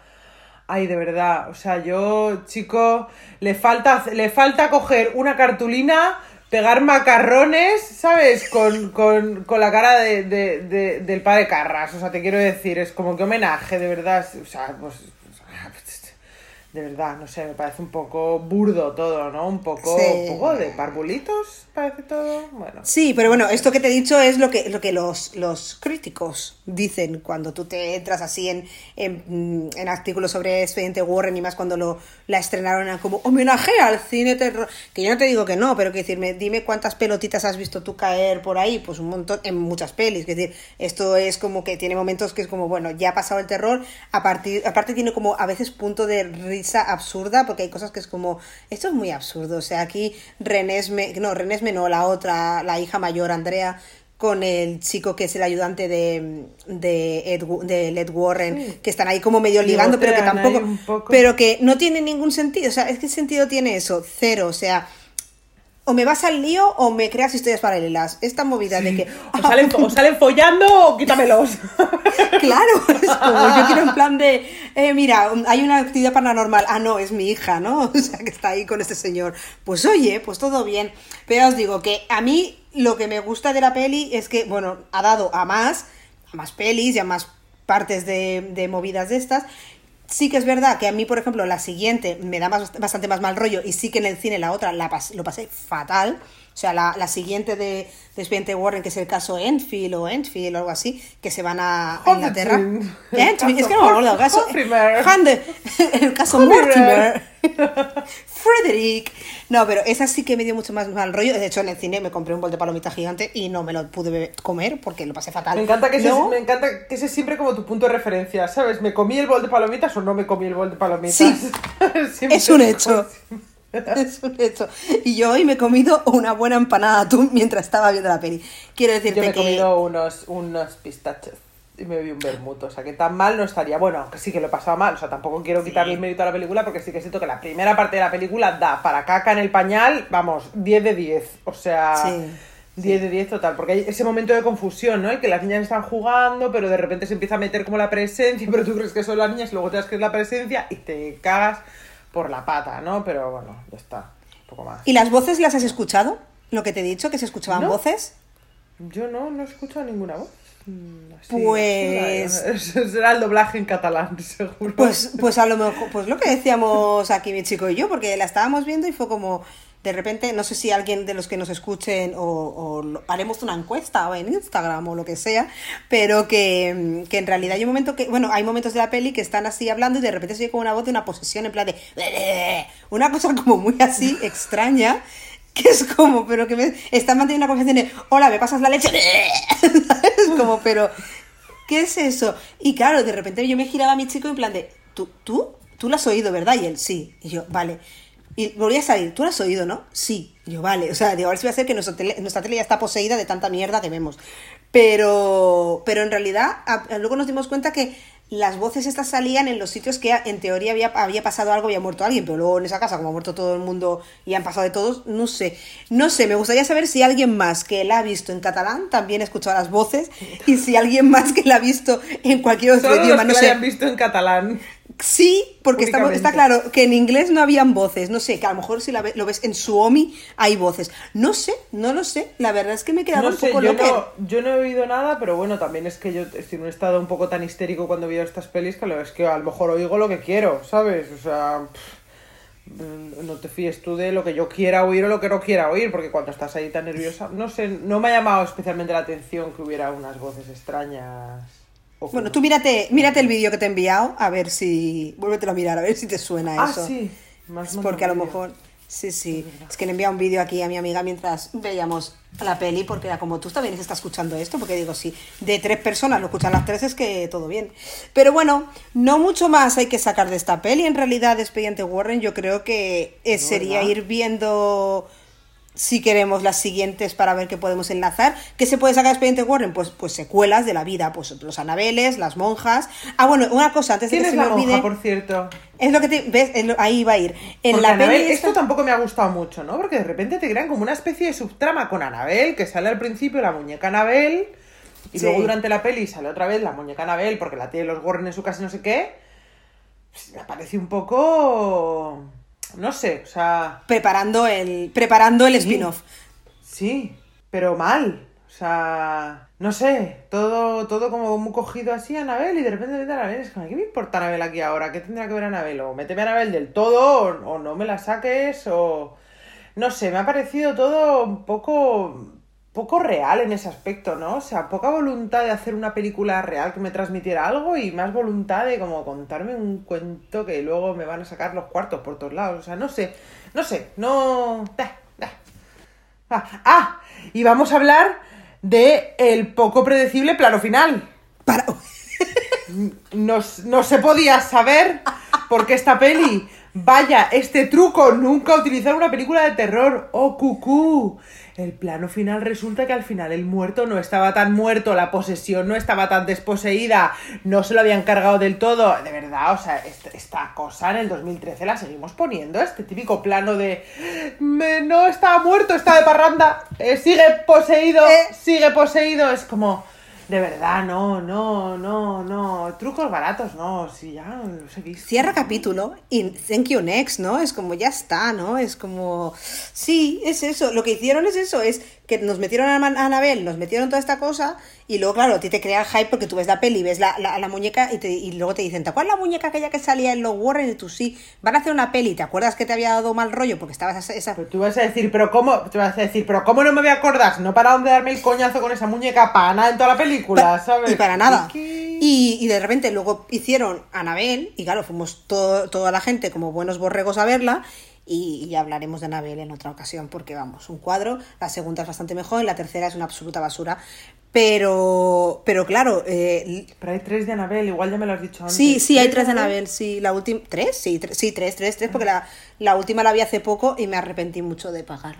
Ay, de verdad, o sea, yo, chico, le falta, le falta coger una cartulina, pegar macarrones, ¿sabes? Con, con, con la cara de, de- de- del padre Carras, o sea, te quiero decir, es como que homenaje, de verdad, o sea, pues... De verdad, no sé, me parece un poco burdo todo, ¿no? Un poco, Sí. un poco de barbulitos, Sí, pero bueno, esto que te he dicho es lo que, lo que los, los críticos dicen cuando tú te entras así en, en, en artículos sobre Expediente Warren y más cuando lo, la estrenaron como homenaje al cine terror. Que yo no te digo que no, pero que decirme, dime cuántas pelotitas has visto tú caer por ahí, pues un montón, en muchas pelis. Es decir, esto es como que tiene momentos que es como, bueno, ya ha pasado el terror, a partir, aparte tiene como a veces punto de risa absurda, porque hay cosas que es como, esto es muy absurdo. O sea, aquí Renesme, no, Renesme no, la otra, la hija mayor, Andrea, con el chico que es el ayudante de, de, Ed, de Warren, Sí. que están ahí como medio ligando, pero que tampoco, pero que no tiene ningún sentido. O sea, es que sentido tiene eso, cero. O sea, o me vas al lío o me creas historias paralelas. Esta movida de que. O salen, o salen follando o quítamelos. Claro, es como yo quiero en plan de, eh, mira, hay una actividad paranormal, ah, no, es mi hija, ¿no? O sea, que está ahí con este señor. Pues oye, pues todo bien. Pero os digo que a mí lo que me gusta de la peli es que, bueno, ha dado a más, a más pelis y a más partes de, de movidas de estas. Sí que es verdad que a mí, por ejemplo, la siguiente me da bastante más mal rollo y sí que en el cine la otra la pas- lo pasé fatal. O sea, la, la siguiente de, de Expediente Warren, que es el caso Enfield o Enfield o algo así, que se van a, a Inglaterra. Enfield, es que no me acuerdo el caso. Hande- el caso Mortimer. Frederick. No, pero esa sí que me dio mucho más mal rollo. De hecho, en el cine me compré un bol de palomita gigante y no me lo pude comer porque lo pasé fatal. Me encanta que ese, me encanta que ese es siempre como tu punto de referencia, ¿sabes? ¿Me comí el bol de palomitas o no me comí el bol de palomitas? Sí. Es un hecho. Es un hecho. Y yo hoy me he comido una buena empanada de atún mientras estaba viendo la peli. Quiero decirte Yo me he que. comido unos, unos pistaches y me bebí un vermut, o sea que tan mal no estaría. Bueno, que sí que lo he pasado mal, o sea, tampoco quiero quitarle el mérito a la película porque sí que siento que la primera parte de la película da para caca en el pañal, vamos, 10 de 10. O sea, Sí. 10 de 10 total, porque hay ese momento de confusión, ¿no? El que las niñas están jugando, pero de repente se empieza a meter como la presencia, pero tú crees que son las niñas y luego te das que es la presencia y te cagas por la pata, ¿no? Pero bueno, ya está, un poco más. ¿Y las voces las has escuchado? Lo que te he dicho, que se escuchaban No. voces. Yo no, no he escuchado ninguna voz. Mm, así, Pues-. Será el doblaje en catalán, seguro. Pues, pues a lo mejor, pues lo que decíamos aquí mi chico y yo, porque la estábamos viendo y fue como, de repente, no sé si alguien de los que nos escuchen o, haremos una encuesta o en Instagram o lo que sea, pero que, que en realidad hay un momento que, bueno, hay momentos de la peli que están así hablando y de repente se oye como una voz de una posesión en plan de, una cosa como muy así extraña. Que es como, pero que me, están manteniendo una conversación de, hola, ¿me pasas la leche? ¿Sabes? Como, pero, ¿qué es eso? Y claro, de repente yo me giraba a mi chico en plan de, ¿tú, tú, tú lo has oído, verdad? Y él, sí. Y yo, vale. Y volví a salir, ¿tú lo has oído, no? Sí. Y yo, vale. O sea, digo, a ver si va a ser que nuestra tele, nuestra tele ya está poseída de tanta mierda que vemos. Pero, pero en realidad, a- luego nos dimos cuenta que las voces estas salían en los sitios que en teoría había, había pasado algo, había muerto alguien, pero luego en esa casa, como ha muerto todo el mundo y han pasado de todos, no sé. No sé, me gustaría saber si alguien más que la ha visto en catalán también ha escuchado las voces y si alguien más que la ha visto en cualquier otro Solo idioma, los que no la sé. hayan visto en catalán. Sí, porque está claro que en inglés no habían voces. No sé, que a lo mejor si la ve- lo ves en Suomi hay voces. No sé, no lo sé. La verdad es que me he quedado No un sé, poco yo loca. no, yo no he oído nada, pero bueno, también es que yo estoy en un estado un poco tan histérico cuando veo estas pelis que es que a lo mejor oigo lo que quiero, ¿sabes? O sea, pff, no te fíes tú de lo que yo quiera oír o lo que no quiera oír, porque cuando estás ahí tan nerviosa, no sé, no me ha llamado especialmente la atención que hubiera unas voces extrañas. Bueno, tú mírate, mírate el vídeo que te he enviado, a ver si. Vuélvetelo a mirar, a ver si te suena Ah, eso. sí. mandado porque a lo mejor. Sí, sí. Es que le envía un vídeo aquí a mi amiga mientras veíamos la peli, porque era como tú también estás escuchando esto, porque digo, sí, de tres personas lo escuchan las tres, es que todo bien. Pero bueno, no mucho más hay que sacar de esta peli. En realidad, Expediente Warren, yo creo que eh, sería ¿verdad? ir viendo si queremos las siguientes para ver qué podemos enlazar. ¿Qué se puede sacar de Expediente Warren? Pues, pues secuelas de la vida, pues los anabeles, las monjas. Ah, bueno, una cosa, antes de ¿Quién que se me olvide. monja, por cierto? Es lo que te ves, lo- ahí va a ir. En Porque la Anabel, peli esto tampoco me ha gustado mucho, ¿no? Porque de repente te crean como una especie de subtrama con Anabel, que sale al principio la muñeca Anabel, y Sí. luego durante la peli sale otra vez la muñeca Anabel porque la tiene los Warren en su casa y no sé qué. Pues, me parece un poco... No sé, o sea... preparando el preparando el spin-off. Sí, pero mal. O sea, no sé, todo, todo como muy cogido así a Anabel y de repente mete a Anabel. Es como, ¿qué me importa Anabel aquí ahora? ¿Qué tendrá que ver Anabel? O méteme a Anabel del todo o, o no me la saques o... No sé, me ha parecido todo un poco, poco real en ese aspecto, ¿no? O sea, poca voluntad de hacer una película real que me transmitiera algo y más voluntad de como contarme un cuento que luego me van a sacar los cuartos por todos lados. O sea, no sé, no sé, no... Ah, ah, y vamos a hablar de el poco predecible plano final. Para... No, s- no se podía saber por qué esta peli. Vaya, este truco, nunca utilizar una película de terror. Oh, cucú. El plano final resulta que al final el muerto no estaba tan muerto, la posesión no estaba tan desposeída, no se lo habían cargado del todo. De verdad, o sea, esta, cosa en el 2013 la seguimos poniendo, este típico plano de... "Me- no estaba muerto, está de parranda, eh, sigue poseído, Eh. sigue poseído. Es como... De verdad, no, no, no, no. Trucos baratos, no. Si ya los he visto. Cierra capítulo y thank you next, ¿no? Es como ya está, ¿no? Es como sí, es eso. Lo que hicieron es eso, es que nos metieron a a Anabel, nos metieron toda esta cosa y luego claro, a ti te crea hype porque tú ves la peli, ves la, la, la muñeca y, te- y luego te dicen, ¿te acuerdas la muñeca aquella que salía en los Warren? Y tú sí, van a hacer una peli, ¿te acuerdas que te había dado mal rollo porque estabas esa, esa- Pero tú vas a decir, pero ¿cómo? Te vas a decir, pero ¿cómo no me voy a acordar? No pararon de darme el coñazo con esa muñeca para nada en toda la película, Pa- ¿sabes? Y para nada. Y, y de repente luego hicieron Anabel, y claro, fuimos todo- toda la gente como buenos borregos a verla, y, y hablaremos de Anabel en otra ocasión, porque vamos, un cuadro, la segunda es bastante mejor, y la tercera es una absoluta basura. Pero, pero claro, eh, Pero hay tres de Anabel, igual ya me lo has dicho antes. sí, sí, hay tres de Anabel, sí, la última, ¿tres? Sí, tres, sí, tres, tres, tres, porque la, la última la vi hace poco y me arrepentí mucho de pagar.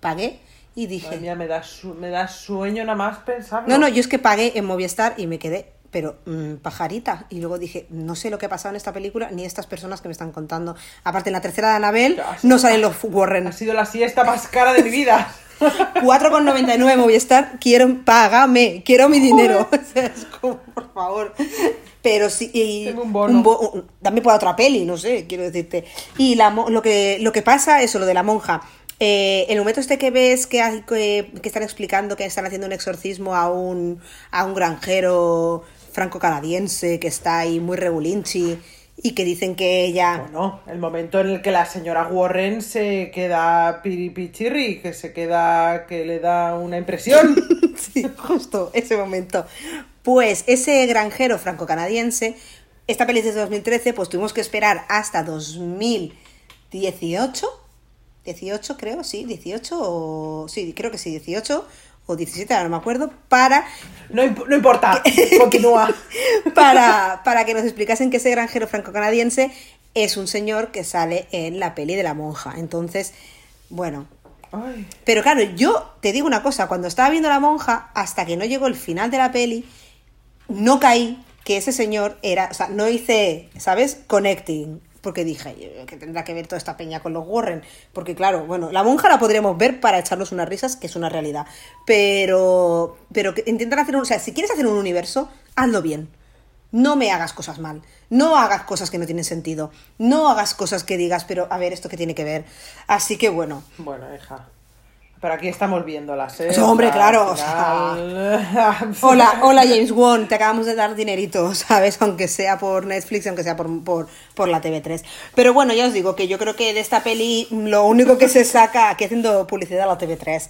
Pagué y dije... Mía, me da, su- me da sueño nada más pensarlo. No, no, yo es que pagué en Movistar y me quedé, pero mm, pajarita. Y luego dije, no sé lo que ha pasado en esta película ni estas personas que me están contando. Aparte, en la tercera de Anabel no salen los Warren. Ha sido la siesta más cara de mi vida. 4,99 Movistar, quiero, págame, quiero mi dinero. O sea, es como, por favor. Pero sí, y Tengo un bono. bo- un- dame por otra peli, no sé, quiero decirte. Y la, lo, que, lo que pasa, eso, lo de la monja. eh, el momento este que ves que, hay- que, que están explicando que están haciendo un exorcismo a un, a un granjero franco-canadiense que está ahí muy regulinchi y que dicen que ella... Bueno, el momento en el que la señora Warren se queda piripichirri, que se queda, que le da una impresión. Sí, justo ese momento. Pues ese granjero franco-canadiense, esta peli es de 2013, pues tuvimos que esperar hasta 2018, 18 creo, sí, 18 o... Sí, creo que sí, 18 o 17, ahora no me acuerdo, para, No, imp- no importa, continúa. para, para que nos explicasen que ese granjero franco-canadiense es un señor que sale en la peli de la monja. Entonces, bueno, Ay, pero claro, yo te digo una cosa, cuando estaba viendo La Monja, hasta que no llegó el final de la peli, no caí que ese señor era, o sea, no hice, ¿sabes? Connecting. Porque dije, "Eh, que tendrá que ver toda esta peña con los Warren. Porque claro, bueno, la monja la podremos ver para echarnos unas risas, que es una realidad. Pero, pero intentar hacer un, o sea, si quieres hacer un universo, hazlo bien. No me hagas cosas mal. No hagas cosas que no tienen sentido. No hagas cosas que digas, pero a ver, esto que tiene que ver. Así que bueno, bueno, hija. Pero aquí estamos viéndolas, ¿eh? Sí, hombre, O sea, claro, o sea, Hola, hola James Wan, te acabamos de dar dinerito, ¿sabes? Aunque sea por Netflix, aunque sea por, por, por la TV3. Pero bueno, ya os digo que yo creo que de esta peli lo único que se saca, aquí haciendo publicidad a la TV3,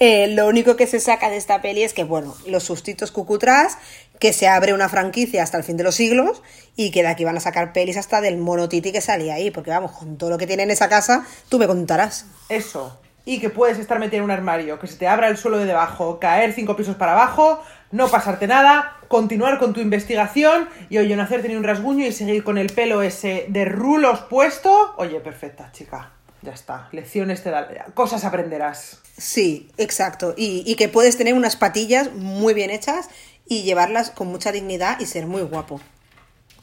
eh, lo único que se saca de esta peli es que, bueno, los sustitos cucutrás, que se abre una franquicia hasta el fin de los siglos y que de aquí van a sacar pelis hasta del monotiti que salía ahí, porque vamos, con todo lo que tiene en esa casa, tú me contarás. Eso. Y que puedes estar metido en un armario, que se te abra el suelo de debajo, caer cinco pisos para abajo, no pasarte nada, continuar con tu investigación y oye, no hacerte ni un rasguño y seguir con el pelo ese de rulos puesto. Oye, perfecta, chica. Ya está. Lecciones te da. Cosas aprenderás. Sí, exacto. Y, y que puedes tener unas patillas muy bien hechas y llevarlas con mucha dignidad y ser muy guapo.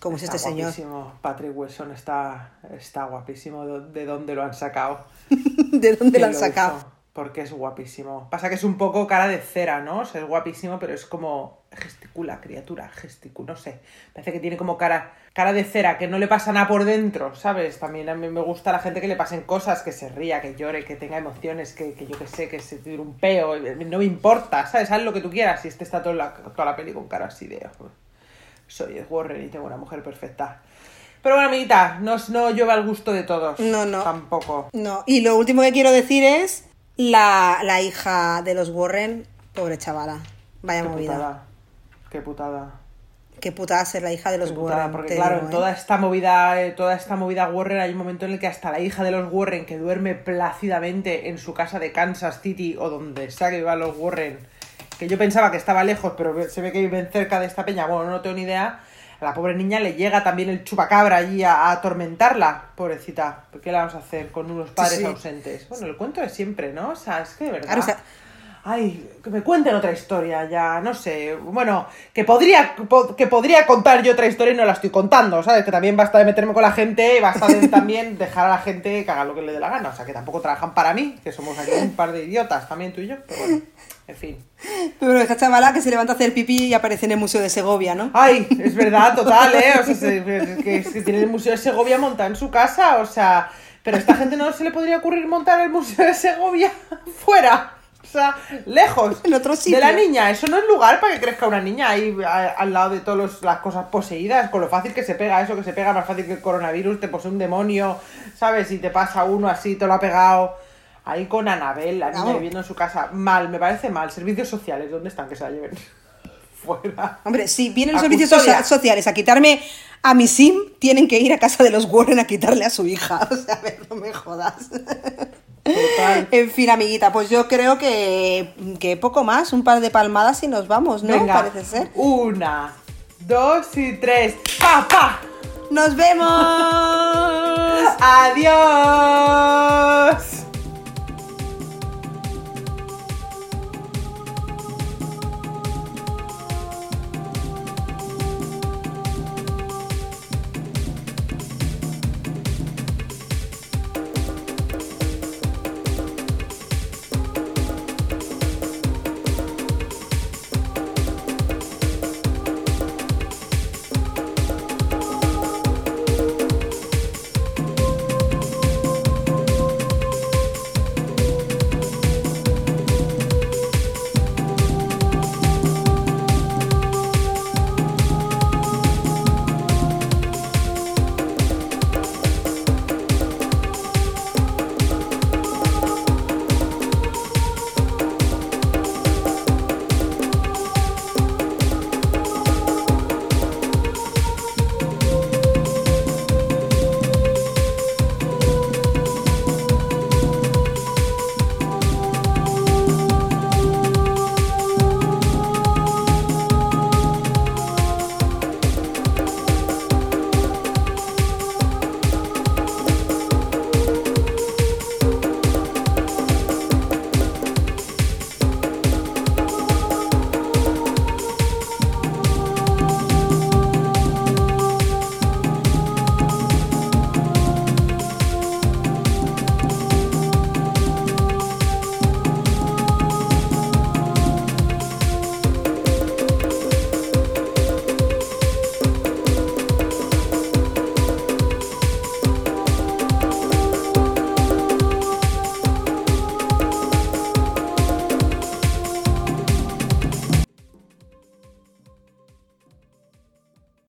Como es este Está señor. guapísimo. Patrick Wilson está, está guapísimo. ¿De de dónde lo han sacado? ¿De dónde ¿Quién lo han sacado? hizo? Porque es guapísimo. Pasa que es un poco cara de cera, ¿no? O sea, es guapísimo, pero es como gesticula, criatura, gesticula, no sé. Parece que tiene como cara, cara de cera, que no le pasa nada por dentro, ¿sabes? También a mí me gusta la gente que le pasen cosas, que se ría, que llore, que tenga emociones, que, que yo que sé, que se tire un peo, no me importa, ¿sabes? Haz lo que tú quieras. Y este está toda la, toda la peli con cara así de... Soy Ed Warren y tengo una mujer perfecta. Pero bueno, amiguita, no, no llueva al gusto de todos. No, no. Tampoco. No, y lo último que quiero decir es la, la hija de los Warren, pobre chavala. Vaya Qué movida. putada. Qué putada. Qué putada ser la hija de los Qué putada, Warren. porque claro, digo, en ¿eh? toda esta movida, eh, toda esta movida Warren hay un momento en el que hasta la hija de los Warren que duerme plácidamente en su casa de Kansas City o donde sea que vivan los Warren, que yo pensaba que estaba lejos, pero se ve que viven cerca de esta peña, bueno, no tengo ni idea. A la pobre niña le llega también el chupacabra allí a, a atormentarla, pobrecita. ¿Por qué la vamos a hacer con unos padres sí. ausentes? Bueno, el cuento es siempre, ¿no? O sea, es que de verdad. Claro, o sea- Ay, que me cuenten otra historia ya, no sé. Bueno, que podría, po- que podría contar yo otra historia y no la estoy contando, ¿sabes? Que también basta de meterme con la gente, basta de también dejar a la gente que haga lo que le dé la gana. O sea, que tampoco trabajan para mí, que somos aquí un par de idiotas, también tú y yo. Pero bueno, en fin. Pero esta chavala que se levanta a hacer pipí y aparece en el Museo de Segovia, ¿no? Ay, es verdad, total, ¿eh? O sea, se- es que, es que tiene el Museo de Segovia montado en su casa, o sea... Pero a esta gente no se le podría ocurrir montar el Museo de Segovia fuera. O sea, lejos. En otro sitio. De la niña. Eso no es lugar para que crezca una niña ahí a- al lado de todas las cosas poseídas. Con lo fácil que se pega eso, que se pega más fácil que el coronavirus. Te posee un demonio, ¿sabes? Y te pasa uno así, te lo ha pegado. Ahí con Anabel, la niña viviendo en su casa. Mal, me parece mal. Servicios sociales, ¿dónde están? Que se la lleven fuera. Hombre, si vienen los A servicios custodia. sociales a quitarme a mi sim, tienen que ir a casa de los Warren a quitarle a su hija. O sea, a ver, no me jodas. Total. En fin, amiguita, pues yo creo que, que poco más, un par de palmadas y nos vamos, ¿no? Venga, Parece ser. Una, dos y tres. ¡Pa, pa! ¡Nos vemos! ¡Adiós!